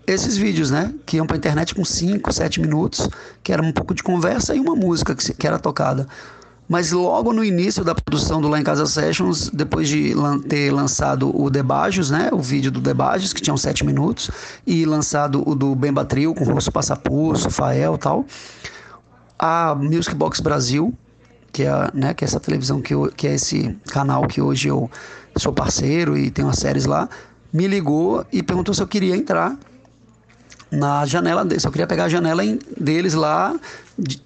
esses vídeos, né? Que iam para internet com 5, 7 minutos, que era um pouco de conversa e uma música que, que era tocada. Mas logo no início da produção do Lá em Casa Sessions, depois de ter lançado o Debajos, né, o vídeo do Debajos, que tinha sete minutos, e lançado o do Bemba Trio, com o Rosso Passapulso, Fael e tal, a Music Box Brasil, que é, né, que é essa televisão, que, eu, que é esse canal que hoje eu sou parceiro e tenho as séries lá, me ligou e perguntou se eu queria entrar na janela deles. Eu queria pegar a janela deles lá,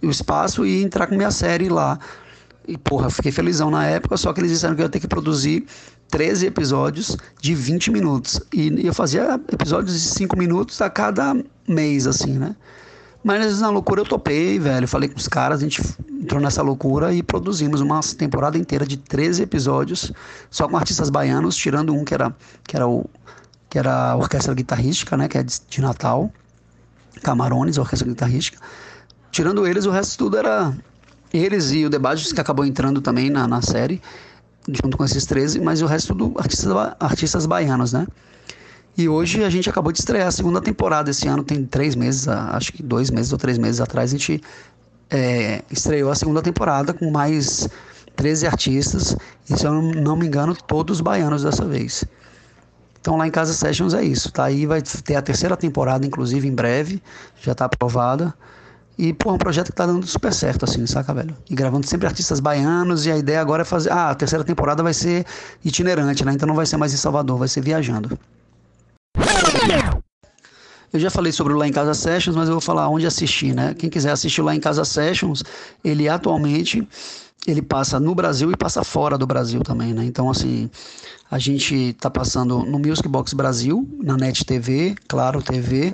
o espaço e entrar com minha série lá. E, porra, fiquei felizão na época, só que eles disseram que eu ia ter que produzir 13 episódios de 20 minutos. E eu fazia episódios de 5 minutos a cada mês, assim, né? Mas na loucura eu topei, velho. Falei com os caras, a gente entrou nessa loucura e produzimos uma temporada inteira de 13 episódios, só com artistas baianos, tirando um que era, que era, o, que era a orquestra guitarrística, né? Que é de, de Natal. Camarones, orquestra guitarrística. Tirando eles, o resto tudo era eles e o Debates, que acabou entrando também na, na série, junto com esses 13, mas o resto tudo artistas, artistas baianos, né? E hoje a gente acabou de estrear a segunda temporada. Esse ano tem três meses, acho que dois meses ou três meses atrás, a gente é, estreou a segunda temporada com mais 13 artistas. E se eu não me engano, todos baianos dessa vez. Então lá em Casa Sessions é isso, tá? Aí vai ter a terceira temporada, inclusive, em breve, já tá aprovada. E, pô, é um projeto que tá dando super certo, assim, saca, velho? E gravando sempre artistas baianos, e a ideia agora é fazer. Ah, a terceira temporada vai ser itinerante, né? Então não vai ser mais em Salvador, vai ser viajando. Eu já falei sobre o Lá em Casa Sessions, mas eu vou falar onde assistir, né? Quem quiser assistir Lá em Casa Sessions, ele atualmente ele passa no Brasil e passa fora do Brasil também, né? Então, assim, a gente está passando no Music Box Brasil, na NET TV, Claro TV,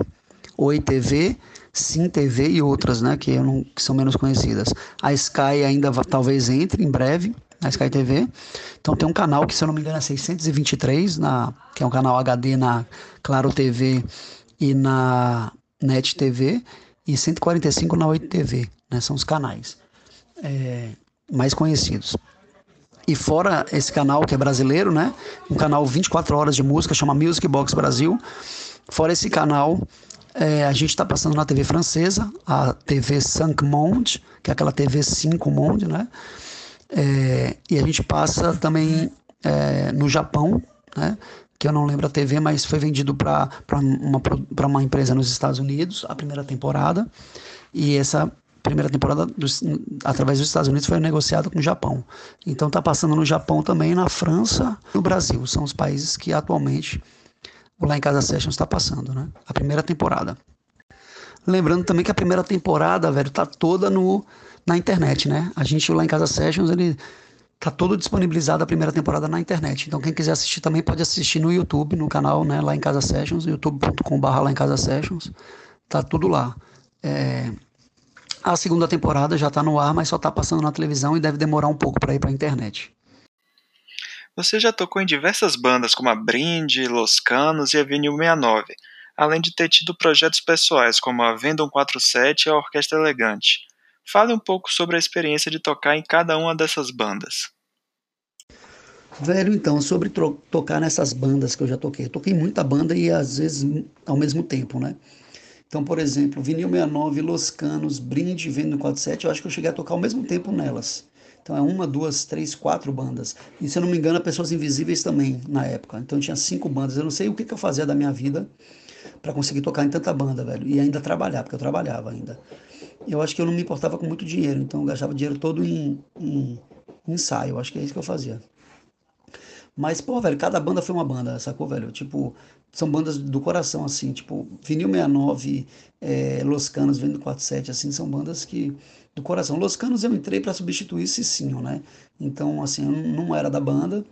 Oi TV, Sim TV e outras, né? Que, não, que são menos conhecidas. A Sky ainda talvez entre em breve, a Sky TV. Então tem um canal que, se eu não me engano, é 623, na, que é um canal HD na Claro TV e na NET TV, e 145 na 8 TV, né? São os canais. É, mais conhecidos. E fora esse canal que é brasileiro, né? Um canal 24 horas de música, chama Music Box Brasil. Fora esse canal, é, a gente está passando na TV francesa, a TV 5 Monde, que é aquela TV 5 Monde, né? É, e a gente passa também é, no Japão, né? Que eu não lembro a TV, mas foi vendido para uma, uma empresa nos Estados Unidos, a primeira temporada. E essa primeira temporada dos, através dos Estados Unidos foi negociada com o Japão. Então está passando no Japão também, na França, no Brasil. São os países que atualmente o Lá em Casa Sessions está passando, né? A primeira temporada. Lembrando também que a primeira temporada, velho, tá toda no na internet, né? A gente Lá em Casa Sessions, ele tá todo disponibilizado a primeira temporada na internet. Então quem quiser assistir também pode assistir no YouTube, no canal, né, Lá em Casa Sessions, youtube.com/barra Lá em Casa Sessions. Tá tudo lá. É, a segunda temporada já está no ar, mas só está passando na televisão e deve demorar um pouco para ir para a internet. Você já tocou em diversas bandas como a Brinde, Los Canos e a Vinil 69, além de ter tido projetos pessoais como a Vendom 47 e a Orquestra Elegante. Fale um pouco sobre a experiência de tocar em cada uma dessas bandas. Velho, então, sobre tocar nessas bandas que eu já toquei. Eu toquei muita banda e às vezes ao mesmo tempo, né? Então, por exemplo, Vinil 69, Los Canos, Brinde, Vendo 47, eu acho que eu cheguei a tocar ao mesmo tempo nelas. Então é uma, duas, três, quatro bandas. E se eu não me engano, Pessoas Invisíveis também na época. Então tinha cinco bandas. Eu não sei o que, que eu fazia da minha vida para conseguir tocar em tanta banda, velho. E ainda trabalhar, porque eu trabalhava ainda. Eu acho que eu não me importava com muito dinheiro, então eu gastava dinheiro todo em, em, em ensaio. Acho que é isso que eu fazia. Mas, pô, velho, cada banda foi uma banda, sacou, velho? Tipo, são bandas do coração, assim, tipo, Vinil 69, é, Los Canos, Vendo 47, assim, são bandas que, do coração. Los Canos eu entrei para substituir Cicinho, né? Então, assim, eu não era da banda,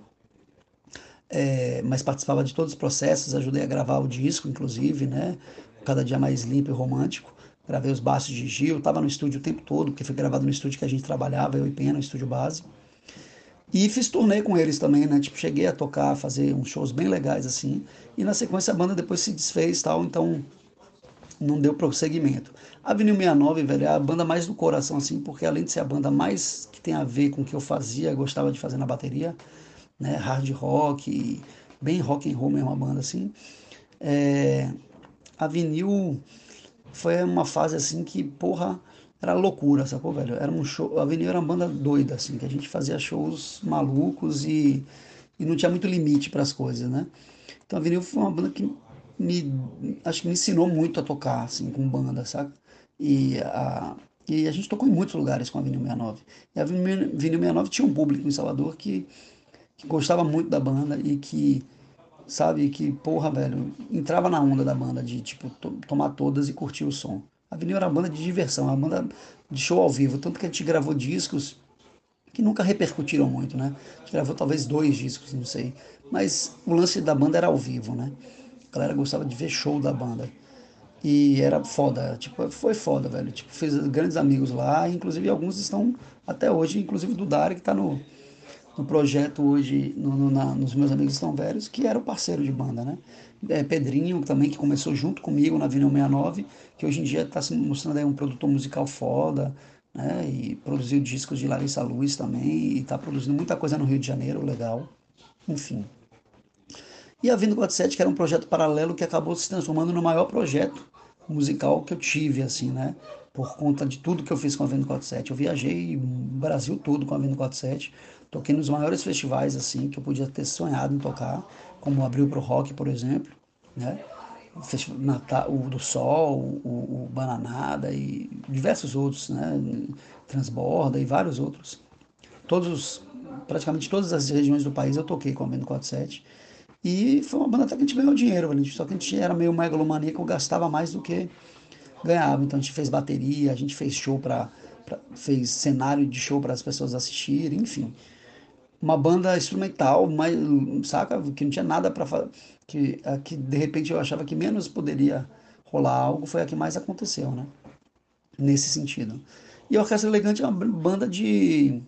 é, mas participava de todos os processos, ajudei a gravar o disco, inclusive, né? Cada dia mais limpo e romântico. Gravei os baixos de Gil, tava no estúdio o tempo todo, porque foi gravado no estúdio que a gente trabalhava, eu e Pena, no estúdio base. E fiz turnê com eles também, né? Tipo, cheguei a tocar, fazer uns shows bem legais assim. E na sequência a banda depois se desfez tal, então não deu prosseguimento. A Vinil 69, velho, é a banda mais do coração, assim, porque além de ser a banda mais que tem a ver com o que eu fazia, gostava de fazer na bateria, né? Hard rock, bem rock and roll mesmo a banda, assim. É... A Vinil foi uma fase assim que, porra era loucura, sacou, velho? Era um show, a Avenida era uma banda doida, assim, que a gente fazia shows malucos e, e não tinha muito limite para as coisas, né? Então a Avenida foi uma banda que me, acho que me ensinou muito a tocar, assim, com banda, saca? E a, e a gente tocou em muitos lugares com a Avenida 69. E a Avenida 69 tinha um público em Salvador que, que gostava muito da banda e que, sabe, que, porra, velho, entrava na onda da banda de, tipo, to, tomar todas e curtir o som. A Vinil era uma banda de diversão, uma banda de show ao vivo. Tanto que a gente gravou discos que nunca repercutiram muito, né? A gente gravou talvez dois discos, não sei. Mas o lance da banda era ao vivo, né? A galera gostava de ver show da banda. E era foda, tipo, foi foda, velho. Tipo, fez grandes amigos lá, inclusive alguns estão até hoje, inclusive do Dari, que está no, no projeto hoje, no, no, na, nos Meus Amigos Estão Velhos, que era o parceiro de banda, né? É, Pedrinho também, que começou junto comigo na Vinil 69, que hoje em dia está se mostrando aí um produtor musical foda, né? E produziu discos de Larissa Luz também, e está produzindo muita coisa no Rio de Janeiro, legal. Enfim. E a Vindo 47, que era um projeto paralelo que acabou se transformando no maior projeto musical que eu tive, assim, né? Por conta de tudo que eu fiz com a Vindo 47. Eu viajei o Brasil todo com a Vindo 47, toquei nos maiores festivais, assim, que eu podia ter sonhado em tocar, como Abril Pro Rock, por exemplo, né? O, o do Sol, o, o Bananada e diversos outros, né? Transborda e vários outros. Todos, praticamente todas as regiões do país eu toquei com a Vindo 47 e foi uma banda até que a gente ganhou dinheiro, só que a gente era meio megalomaníaco, gastava mais do que ganhava. Então a gente fez bateria, a gente fez show para fez cenário de show para as pessoas assistirem, enfim. Uma banda instrumental, mas saca, que não tinha nada para fazer, que, que de repente eu achava que menos poderia rolar algo, foi a que mais aconteceu, né? Nesse sentido. E a Orquestra Elegante é uma banda de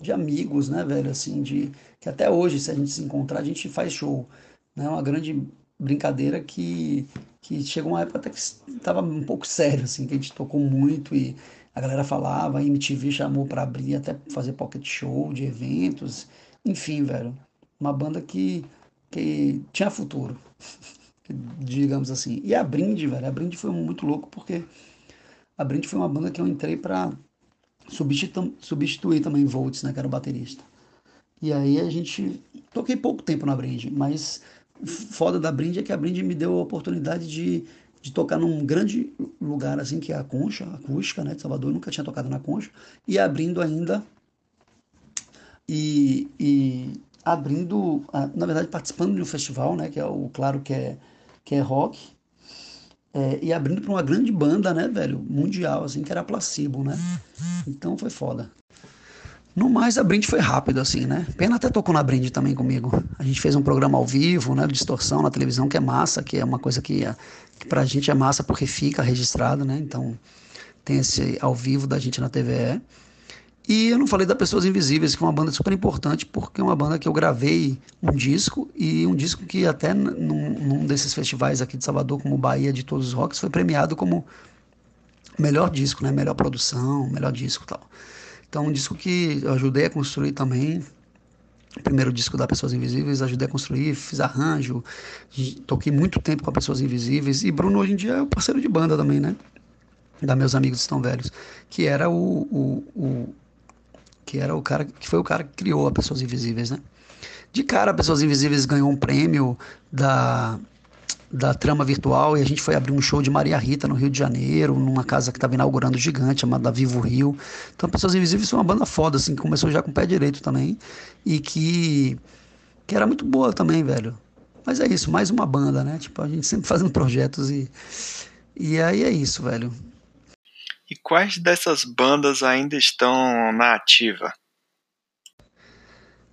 de amigos, né, velho, assim, de que até hoje se a gente se encontrar, a gente faz show, né? Uma grande brincadeira que que chegou uma época até que estava um pouco sério assim, que a gente tocou muito e a galera falava, a MTV chamou para abrir até fazer pocket show de eventos, enfim, velho, uma banda que que tinha futuro, digamos assim. E a Brinde, velho, a Brinde foi muito louco porque a Brinde foi uma banda que eu entrei para substitu substituir também Volts, né, que era o baterista. E aí a gente toquei pouco tempo na Brind, mas foda da Brind é que a Brind me deu a oportunidade de, de tocar num grande lugar assim que é a Concha, a acústica, né, de Salvador, eu nunca tinha tocado na Concha, e abrindo ainda e, e abrindo, na verdade participando de um festival, né, que é o claro que é que é rock, é, e abrindo para uma grande banda, né, velho, mundial, assim, que era Placebo, né? Então foi foda. No mais, a Brinde foi rápido, assim, né? Pena até tocou na Brinde também comigo. A gente fez um programa ao vivo, né? Distorção na televisão, que é massa, que é uma coisa que, que pra gente é massa porque fica registrado, né? Então tem esse ao vivo da gente na TVE. E eu não falei da Pessoas Invisíveis, que é uma banda super importante, porque é uma banda que eu gravei um disco, e um disco que até num, num desses festivais aqui de Salvador, como Bahia de Todos os Rocks, foi premiado como melhor disco, né? Melhor produção, melhor disco e tal. Então, um disco que eu ajudei a construir também. O primeiro disco da Pessoas Invisíveis, ajudei a construir, fiz arranjo, toquei muito tempo com a Pessoas Invisíveis. E Bruno hoje em dia é o parceiro de banda também, né? Da Meus Amigos Estão Velhos, que era o, o, o que era o cara que foi o cara que criou a Pessoas Invisíveis, né? De cara, a Pessoas Invisíveis ganhou um prêmio da da trama virtual e a gente foi abrir um show de Maria Rita no Rio de Janeiro, numa casa que estava inaugurando gigante, chamada Vivo Rio. Então, Pessoas Invisíveis foi uma banda foda, assim, que começou já com o pé direito também e que, que era muito boa também, velho. Mas é isso, mais uma banda, né? Tipo, a gente sempre fazendo projetos e, e aí é isso, velho. E quais dessas bandas ainda estão na ativa?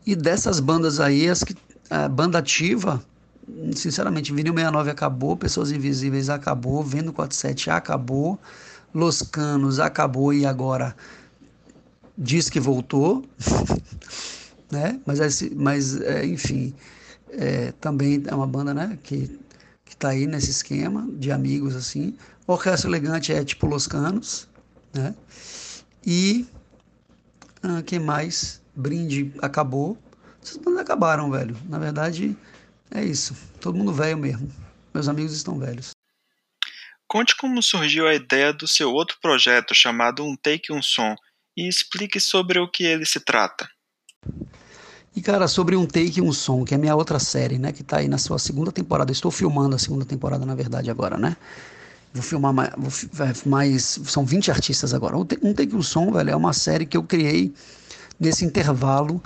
E dessas bandas aí, as que, a banda ativa, sinceramente, Vinil 69 acabou, Pessoas Invisíveis acabou, Vendo 47 acabou, Los Canos acabou e agora diz que voltou, né? Mas, é, mas é, enfim, é, também é uma banda, né? Que que tá aí nesse esquema de amigos assim. Orquestra Elegante é tipo Los Canos, né? E ah, quem mais? Brinde acabou. Essas bandas acabaram, velho. Na verdade, é isso. Todo mundo velho mesmo. Meus amigos estão velhos. Conte como surgiu a ideia do seu outro projeto chamado Um Take Um Som e explique sobre o que ele se trata. E cara, sobre um take um som, que é a minha outra série, né, que tá aí na sua segunda temporada. estou filmando a segunda temporada, na verdade, agora, né? Vou filmar mais, vou, mais são 20 artistas agora. Um take um som, velho, é uma série que eu criei nesse intervalo.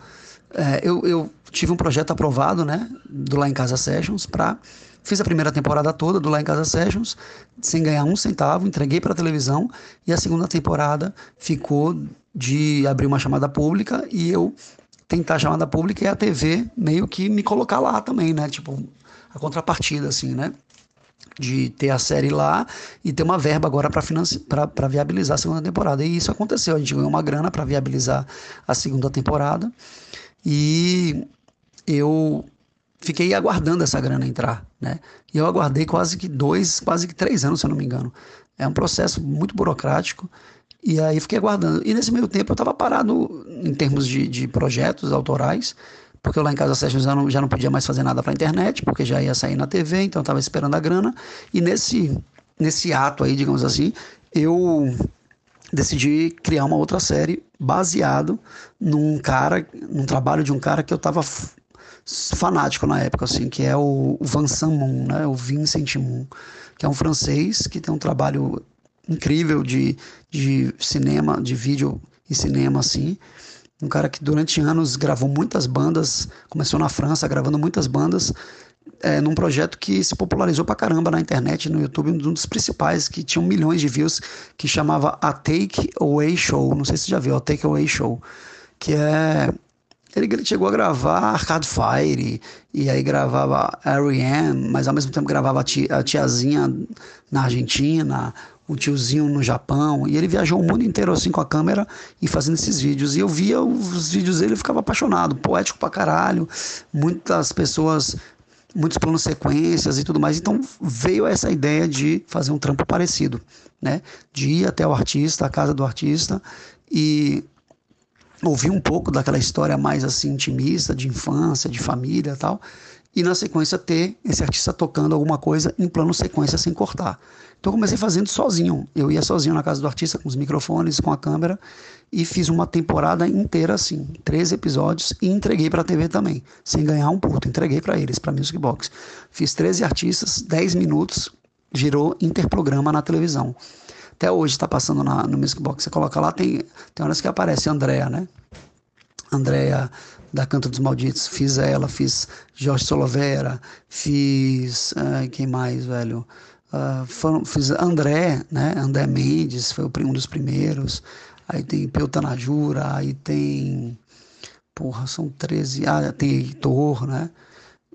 É, eu, eu tive um projeto aprovado, né, do Lá em Casa Sessions para Fiz a primeira temporada toda do Lá em Casa Sessions, sem ganhar um centavo, entreguei para a televisão, e a segunda temporada ficou de abrir uma chamada pública e eu tentar a chamada pública e a TV meio que me colocar lá também, né? Tipo, a contrapartida, assim, né? de ter a série lá e ter uma verba agora para viabilizar a segunda temporada. E isso aconteceu, a gente ganhou uma grana para viabilizar a segunda temporada e eu fiquei aguardando essa grana entrar, né? E eu aguardei quase que dois, quase que três anos, se eu não me engano. É um processo muito burocrático e aí fiquei aguardando. E nesse meio tempo eu estava parado em termos de, de projetos autorais, porque eu lá em Casa Sessions já não, já não podia mais fazer nada para a internet, porque já ia sair na TV, então eu estava esperando a grana. E nesse, nesse ato aí, digamos assim, eu decidi criar uma outra série baseado num cara, num trabalho de um cara que eu estava fanático na época, assim, que é o Vincent Moon, né? O Vincent Moon, que é um francês que tem um trabalho incrível de, de cinema, de vídeo e cinema, assim. Um cara que durante anos gravou muitas bandas, começou na França gravando muitas bandas, é, num projeto que se popularizou pra caramba na internet, no YouTube, um dos principais, que tinha milhões de views, que chamava A Take Away Show. Não sei se você já viu, A Take Away Show. Que é. Ele, ele chegou a gravar Arcade Fire, e aí gravava R.E.M., mas ao mesmo tempo gravava a, tia, a tiazinha na Argentina, o tiozinho no Japão, e ele viajou o mundo inteiro assim com a câmera e fazendo esses vídeos. E eu via os vídeos dele e ficava apaixonado, poético pra caralho, muitas pessoas, muitos planos sequências e tudo mais. Então veio essa ideia de fazer um trampo parecido, né? De ir até o artista, a casa do artista e ouvir um pouco daquela história mais assim intimista, de infância, de família tal. E na sequência ter esse artista tocando alguma coisa em plano sequência sem cortar. Então comecei fazendo sozinho. Eu ia sozinho na casa do artista com os microfones, com a câmera e fiz uma temporada inteira assim, 13 episódios e entreguei para a TV também, sem ganhar um puto, entreguei para eles, para Music Box. Fiz 13 artistas, 10 minutos, virou interprograma na televisão. Até hoje está passando na, no Music Box, você coloca lá, tem, tem horas que aparece Andréa, né? Andréa da Canto dos Malditos, fiz ela, fiz Jorge Solovera, fiz. Uh, quem mais, velho? Uh, foram, fiz André, né? André Mendes foi um dos primeiros. Aí tem Peutanajura, aí tem. Porra, são 13. Ah, tem Heitor, né?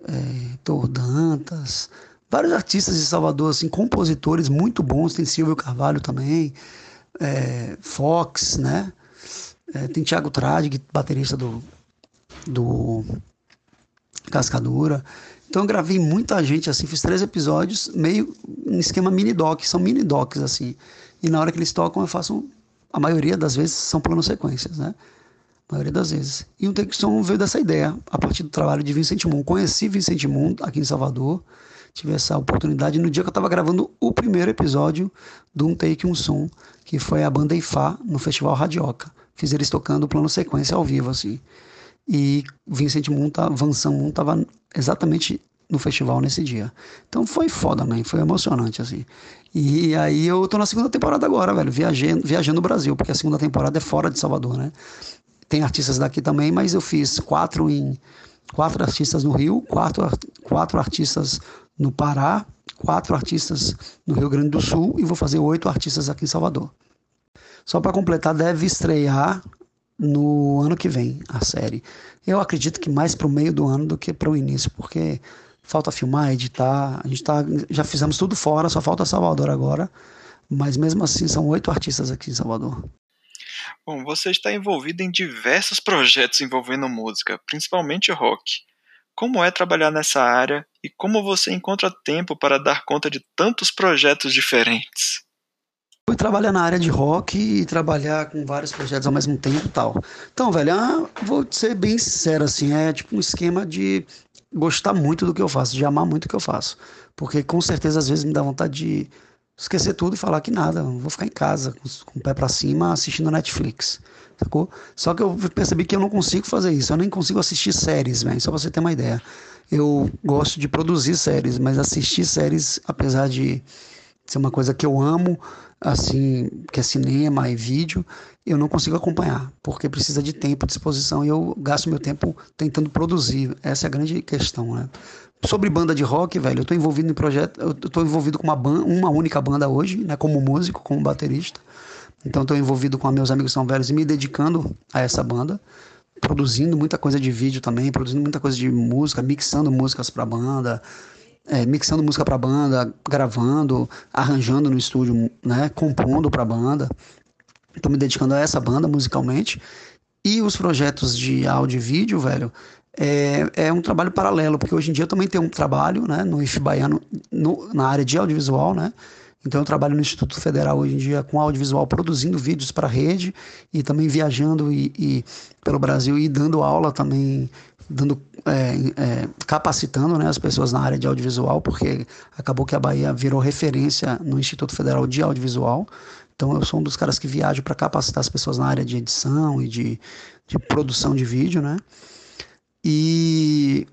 É, Heitor Dantas. Vários artistas de Salvador, assim, compositores muito bons. Tem Silvio Carvalho também. É, Fox, né? É, tem Thiago Tradi, baterista do, do Cascadura. Então eu gravei muita gente assim, fiz três episódios, meio em esquema mini doc, são mini docs assim. E na hora que eles tocam, eu faço um, a maioria das vezes são plano sequências, né? A maioria das vezes. E o Som veio dessa ideia, a partir do trabalho de Vicente Moon. Conheci Vicente Moon aqui em Salvador, tive essa oportunidade no dia que eu estava gravando o primeiro episódio do Um Take Um Som, que foi a banda Ifá no Festival Radioca. Fiz eles tocando plano sequência ao vivo, assim. E Vincent Moon, tá, Vansan Moon estava exatamente no festival nesse dia. Então foi foda, man, foi emocionante, assim. E aí eu tô na segunda temporada agora, velho, viajando, viajando no Brasil, porque a segunda temporada é fora de Salvador, né? Tem artistas daqui também, mas eu fiz quatro em quatro artistas no Rio, quatro, quatro artistas no Pará, quatro artistas no Rio Grande do Sul e vou fazer oito artistas aqui em Salvador. Só para completar, deve estrear no ano que vem a série. Eu acredito que mais para o meio do ano do que para o início, porque falta filmar, editar. A gente tá, já fizemos tudo fora, só falta Salvador agora. Mas mesmo assim, são oito artistas aqui em Salvador. Bom, você está envolvido em diversos projetos envolvendo música, principalmente rock. Como é trabalhar nessa área e como você encontra tempo para dar conta de tantos projetos diferentes? Fui trabalhar na área de rock e trabalhar com vários projetos ao mesmo tempo e tal. Então, velho, ah, vou ser bem sincero, assim, é tipo um esquema de gostar muito do que eu faço, de amar muito o que eu faço. Porque com certeza às vezes me dá vontade de esquecer tudo e falar que nada, vou ficar em casa, com, com o pé para cima, assistindo Netflix, sacou? Só que eu percebi que eu não consigo fazer isso, eu nem consigo assistir séries, velho, só pra você ter uma ideia. Eu gosto de produzir séries, mas assistir séries, apesar de ser uma coisa que eu amo, assim, que é cinema e vídeo, eu não consigo acompanhar, porque precisa de tempo, disposição, e eu gasto meu tempo tentando produzir. Essa é a grande questão, né? Sobre banda de rock, velho, eu tô envolvido em projeto, eu tô envolvido com uma banda, uma única banda hoje, né, como músico, como baterista. Então estou envolvido com meus amigos são velhos e me dedicando a essa banda, produzindo muita coisa de vídeo também, produzindo muita coisa de música, mixando músicas para banda, é, mixando música para banda, gravando, arranjando no estúdio, né, compondo para banda. Estou me dedicando a essa banda musicalmente. E os projetos de áudio e vídeo, velho, é, é um trabalho paralelo, porque hoje em dia eu também tenho um trabalho né, no IF Baiano, no, na área de audiovisual, né? Então eu trabalho no Instituto Federal hoje em dia com audiovisual, produzindo vídeos para rede e também viajando e, e, pelo Brasil e dando aula também, dando é, é, capacitando né, as pessoas na área de audiovisual, porque acabou que a Bahia virou referência no Instituto Federal de Audiovisual. Então eu sou um dos caras que viajo para capacitar as pessoas na área de edição e de, de produção de vídeo, né? E,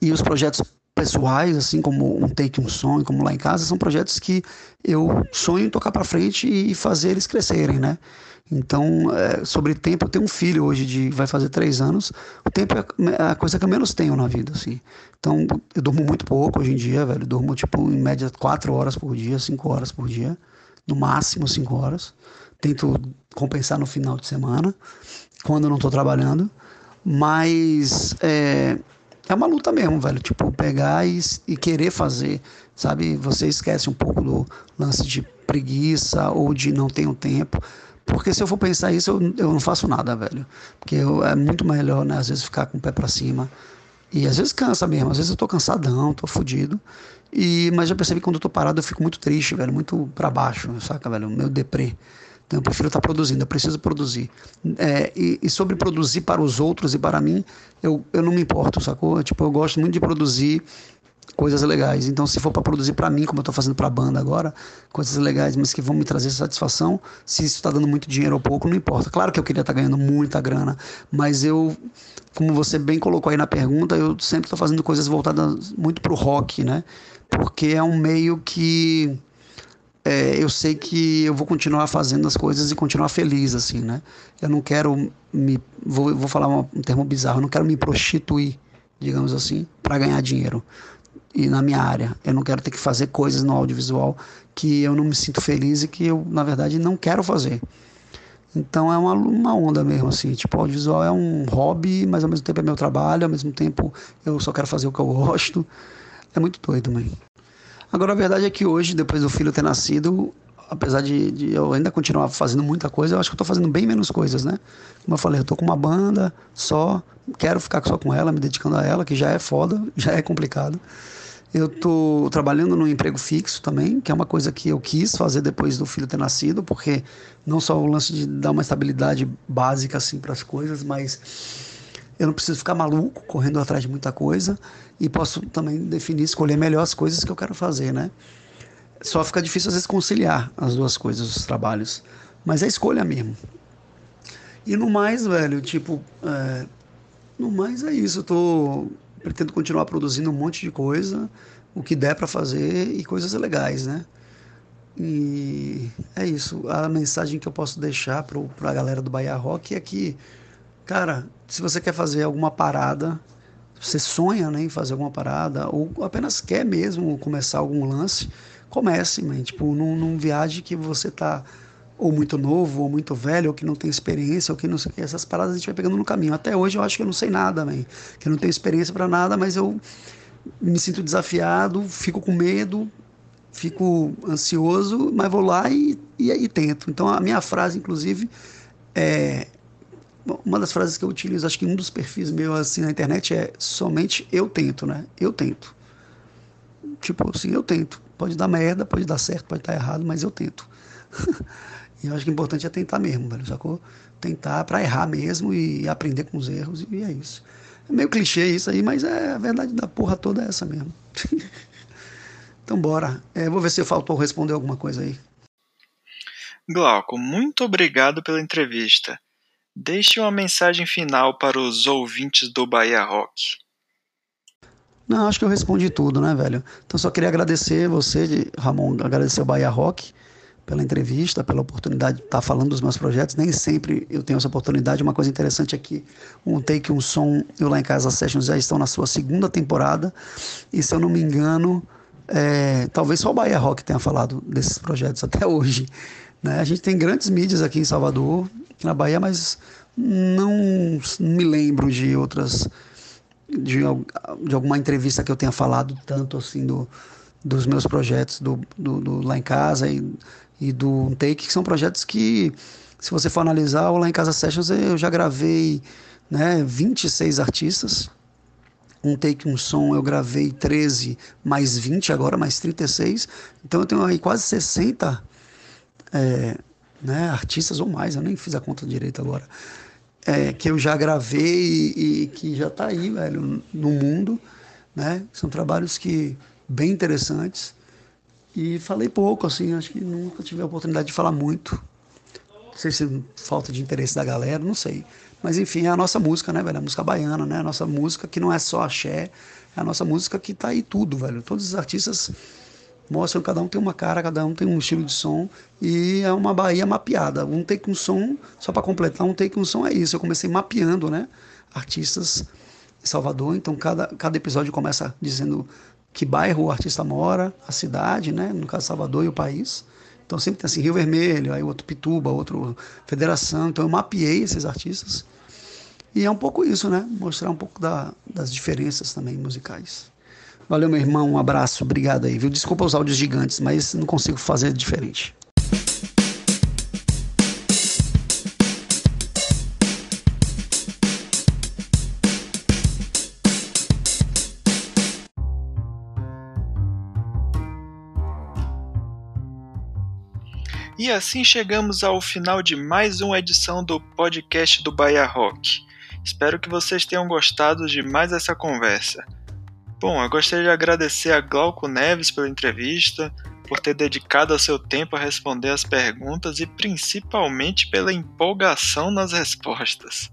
e os projetos pessoais, assim como um take um sonho, como lá em casa, são projetos que eu sonho em tocar para frente e fazer eles crescerem, né? Então, é, sobre tempo, eu tenho um filho hoje de vai fazer três anos. O tempo é, é a coisa que eu menos tenho na vida, assim. Então, eu durmo muito pouco hoje em dia, velho. Eu durmo tipo em média quatro horas por dia, cinco horas por dia, no máximo cinco horas. Tento compensar no final de semana, quando eu não estou trabalhando. Mas é, é uma luta mesmo, velho. Tipo, pegar e, e, querer fazer, sabe? Você esquece um pouco do lance de preguiça ou de não ter um tempo. Porque se eu for pensar isso, eu, eu não faço nada, velho. Porque eu, é muito melhor, né? Às vezes ficar com o pé para cima. E às vezes cansa mesmo. Às vezes eu tô cansadão, tô fudido. E, mas já percebi que quando eu tô parado eu fico muito triste, velho. Muito para baixo, saca, velho? Meu deprê. Então eu prefiro estar produzindo, eu preciso produzir. É, e, e, sobre produzir para os outros e para mim, eu, eu não me importo, sacou? Tipo, eu gosto muito de produzir coisas legais. Então, se for para produzir para mim, como eu estou fazendo para a banda agora, coisas legais, mas que vão me trazer satisfação, se isso está dando muito dinheiro ou pouco, não importa. Claro que eu queria estar tá ganhando muita grana, mas eu, como você bem colocou aí na pergunta, eu sempre estou fazendo coisas voltadas muito para o rock, né? Porque é um meio que é, eu sei que eu vou continuar fazendo as coisas e continuar feliz, assim, né? Eu não quero me. Vou, vou falar um termo bizarro, eu não quero me prostituir, digamos assim, para ganhar dinheiro. E na minha área. Eu não quero ter que fazer coisas no audiovisual que eu não me sinto feliz e que eu, na verdade, não quero fazer. Então é uma, uma onda mesmo, assim. Tipo, audiovisual é um hobby, mas ao mesmo tempo é meu trabalho, ao mesmo tempo eu só quero fazer o que eu gosto. É muito doido, mãe. Agora, a verdade é que hoje, depois do filho ter nascido, apesar de, de eu ainda continuar fazendo muita coisa, eu acho que eu estou fazendo bem menos coisas, né? Como eu falei, eu estou com uma banda só, quero ficar só com ela, me dedicando a ela, que já é foda, já é complicado. Eu estou trabalhando num emprego fixo também, que é uma coisa que eu quis fazer depois do filho ter nascido, porque não só o lance de dar uma estabilidade básica assim para as coisas, mas eu não preciso ficar maluco correndo atrás de muita coisa e posso também definir, escolher melhor as coisas que eu quero fazer, né? Só fica difícil às vezes conciliar as duas coisas, os trabalhos, mas é escolha mesmo. E no mais, velho, tipo, é, no mais é isso. Eu tô pretendo continuar produzindo um monte de coisa, o que der para fazer e coisas legais, né? E é isso. A mensagem que eu posso deixar para a galera do Bahia Rock é que Cara, se você quer fazer alguma parada, você sonha né, em fazer alguma parada, ou apenas quer mesmo começar algum lance, comece, man. Tipo, num, num viagem que você tá ou muito novo, ou muito velho, ou que não tem experiência, ou que não sei o que. Essas paradas a gente vai pegando no caminho. Até hoje eu acho que eu não sei nada, man. Que eu não tenho experiência para nada, mas eu me sinto desafiado, fico com medo, fico ansioso, mas vou lá e, e, e tento. Então a minha frase, inclusive, é uma das frases que eu utilizo, acho que um dos perfis meus assim na internet é somente eu tento, né? Eu tento. Tipo assim, eu tento. Pode dar merda, pode dar certo, pode estar errado, mas eu tento. e eu acho que o importante é tentar mesmo, velho, sacou? Tentar para errar mesmo e aprender com os erros, e é isso. É meio clichê isso aí, mas é a verdade da porra toda é essa mesmo. então bora. É, vou ver se faltou responder alguma coisa aí. Glauco, muito obrigado pela entrevista. Deixe uma mensagem final para os ouvintes do Bahia Rock. Não, acho que eu respondi tudo, né, velho? Então só queria agradecer você, Ramon, agradecer o Bahia Rock pela entrevista, pela oportunidade de estar falando dos meus projetos. Nem sempre eu tenho essa oportunidade. Uma coisa interessante é que um Take um Som e o Lá em Casa Sessions já estão na sua segunda temporada. E se eu não me engano, é, talvez só o Bahia Rock tenha falado desses projetos até hoje. Né? A gente tem grandes mídias aqui em Salvador, na Bahia, mas não me lembro de outras de, de alguma entrevista que eu tenha falado tanto assim do, dos meus projetos do, do, do lá em casa e, e do Take, que são projetos que, se você for analisar, Lá em Casa Sessions eu já gravei né, 26 artistas. Um take, um som, eu gravei 13 mais 20 agora, mais 36. Então eu tenho aí quase 60 é, né, artistas ou mais, eu nem fiz a conta direito agora, é, que eu já gravei e, e que já está aí, velho, no mundo. Né? São trabalhos que bem interessantes. E falei pouco, assim, acho que nunca tive a oportunidade de falar muito. Não sei se falta de interesse da galera, não sei. Mas enfim, é a nossa música, né, velho? A música baiana, né? A nossa música que não é só axé, é a nossa música que tá aí tudo, velho. Todos os artistas mostram, cada um tem uma cara, cada um tem um estilo de som e é uma Bahia mapeada. Um take um som, só para completar, um take um som é isso. Eu comecei mapeando, né? Artistas em Salvador, então cada, cada episódio começa dizendo que bairro o artista mora, a cidade, né? no caso Salvador e o país. Então sempre tem assim Rio Vermelho, aí outro Pituba, outro Federação. Então eu mapeei esses artistas. E é um pouco isso, né? Mostrar um pouco da, das diferenças também musicais. Valeu, meu irmão. Um abraço. Obrigado aí, viu? Desculpa os áudios gigantes, mas não consigo fazer diferente. E assim chegamos ao final de mais uma edição do podcast do Bahia Rock. Espero que vocês tenham gostado de mais essa conversa. Bom, eu gostaria de agradecer a Glauco Neves pela entrevista, por ter dedicado seu tempo a responder as perguntas e principalmente pela empolgação nas respostas.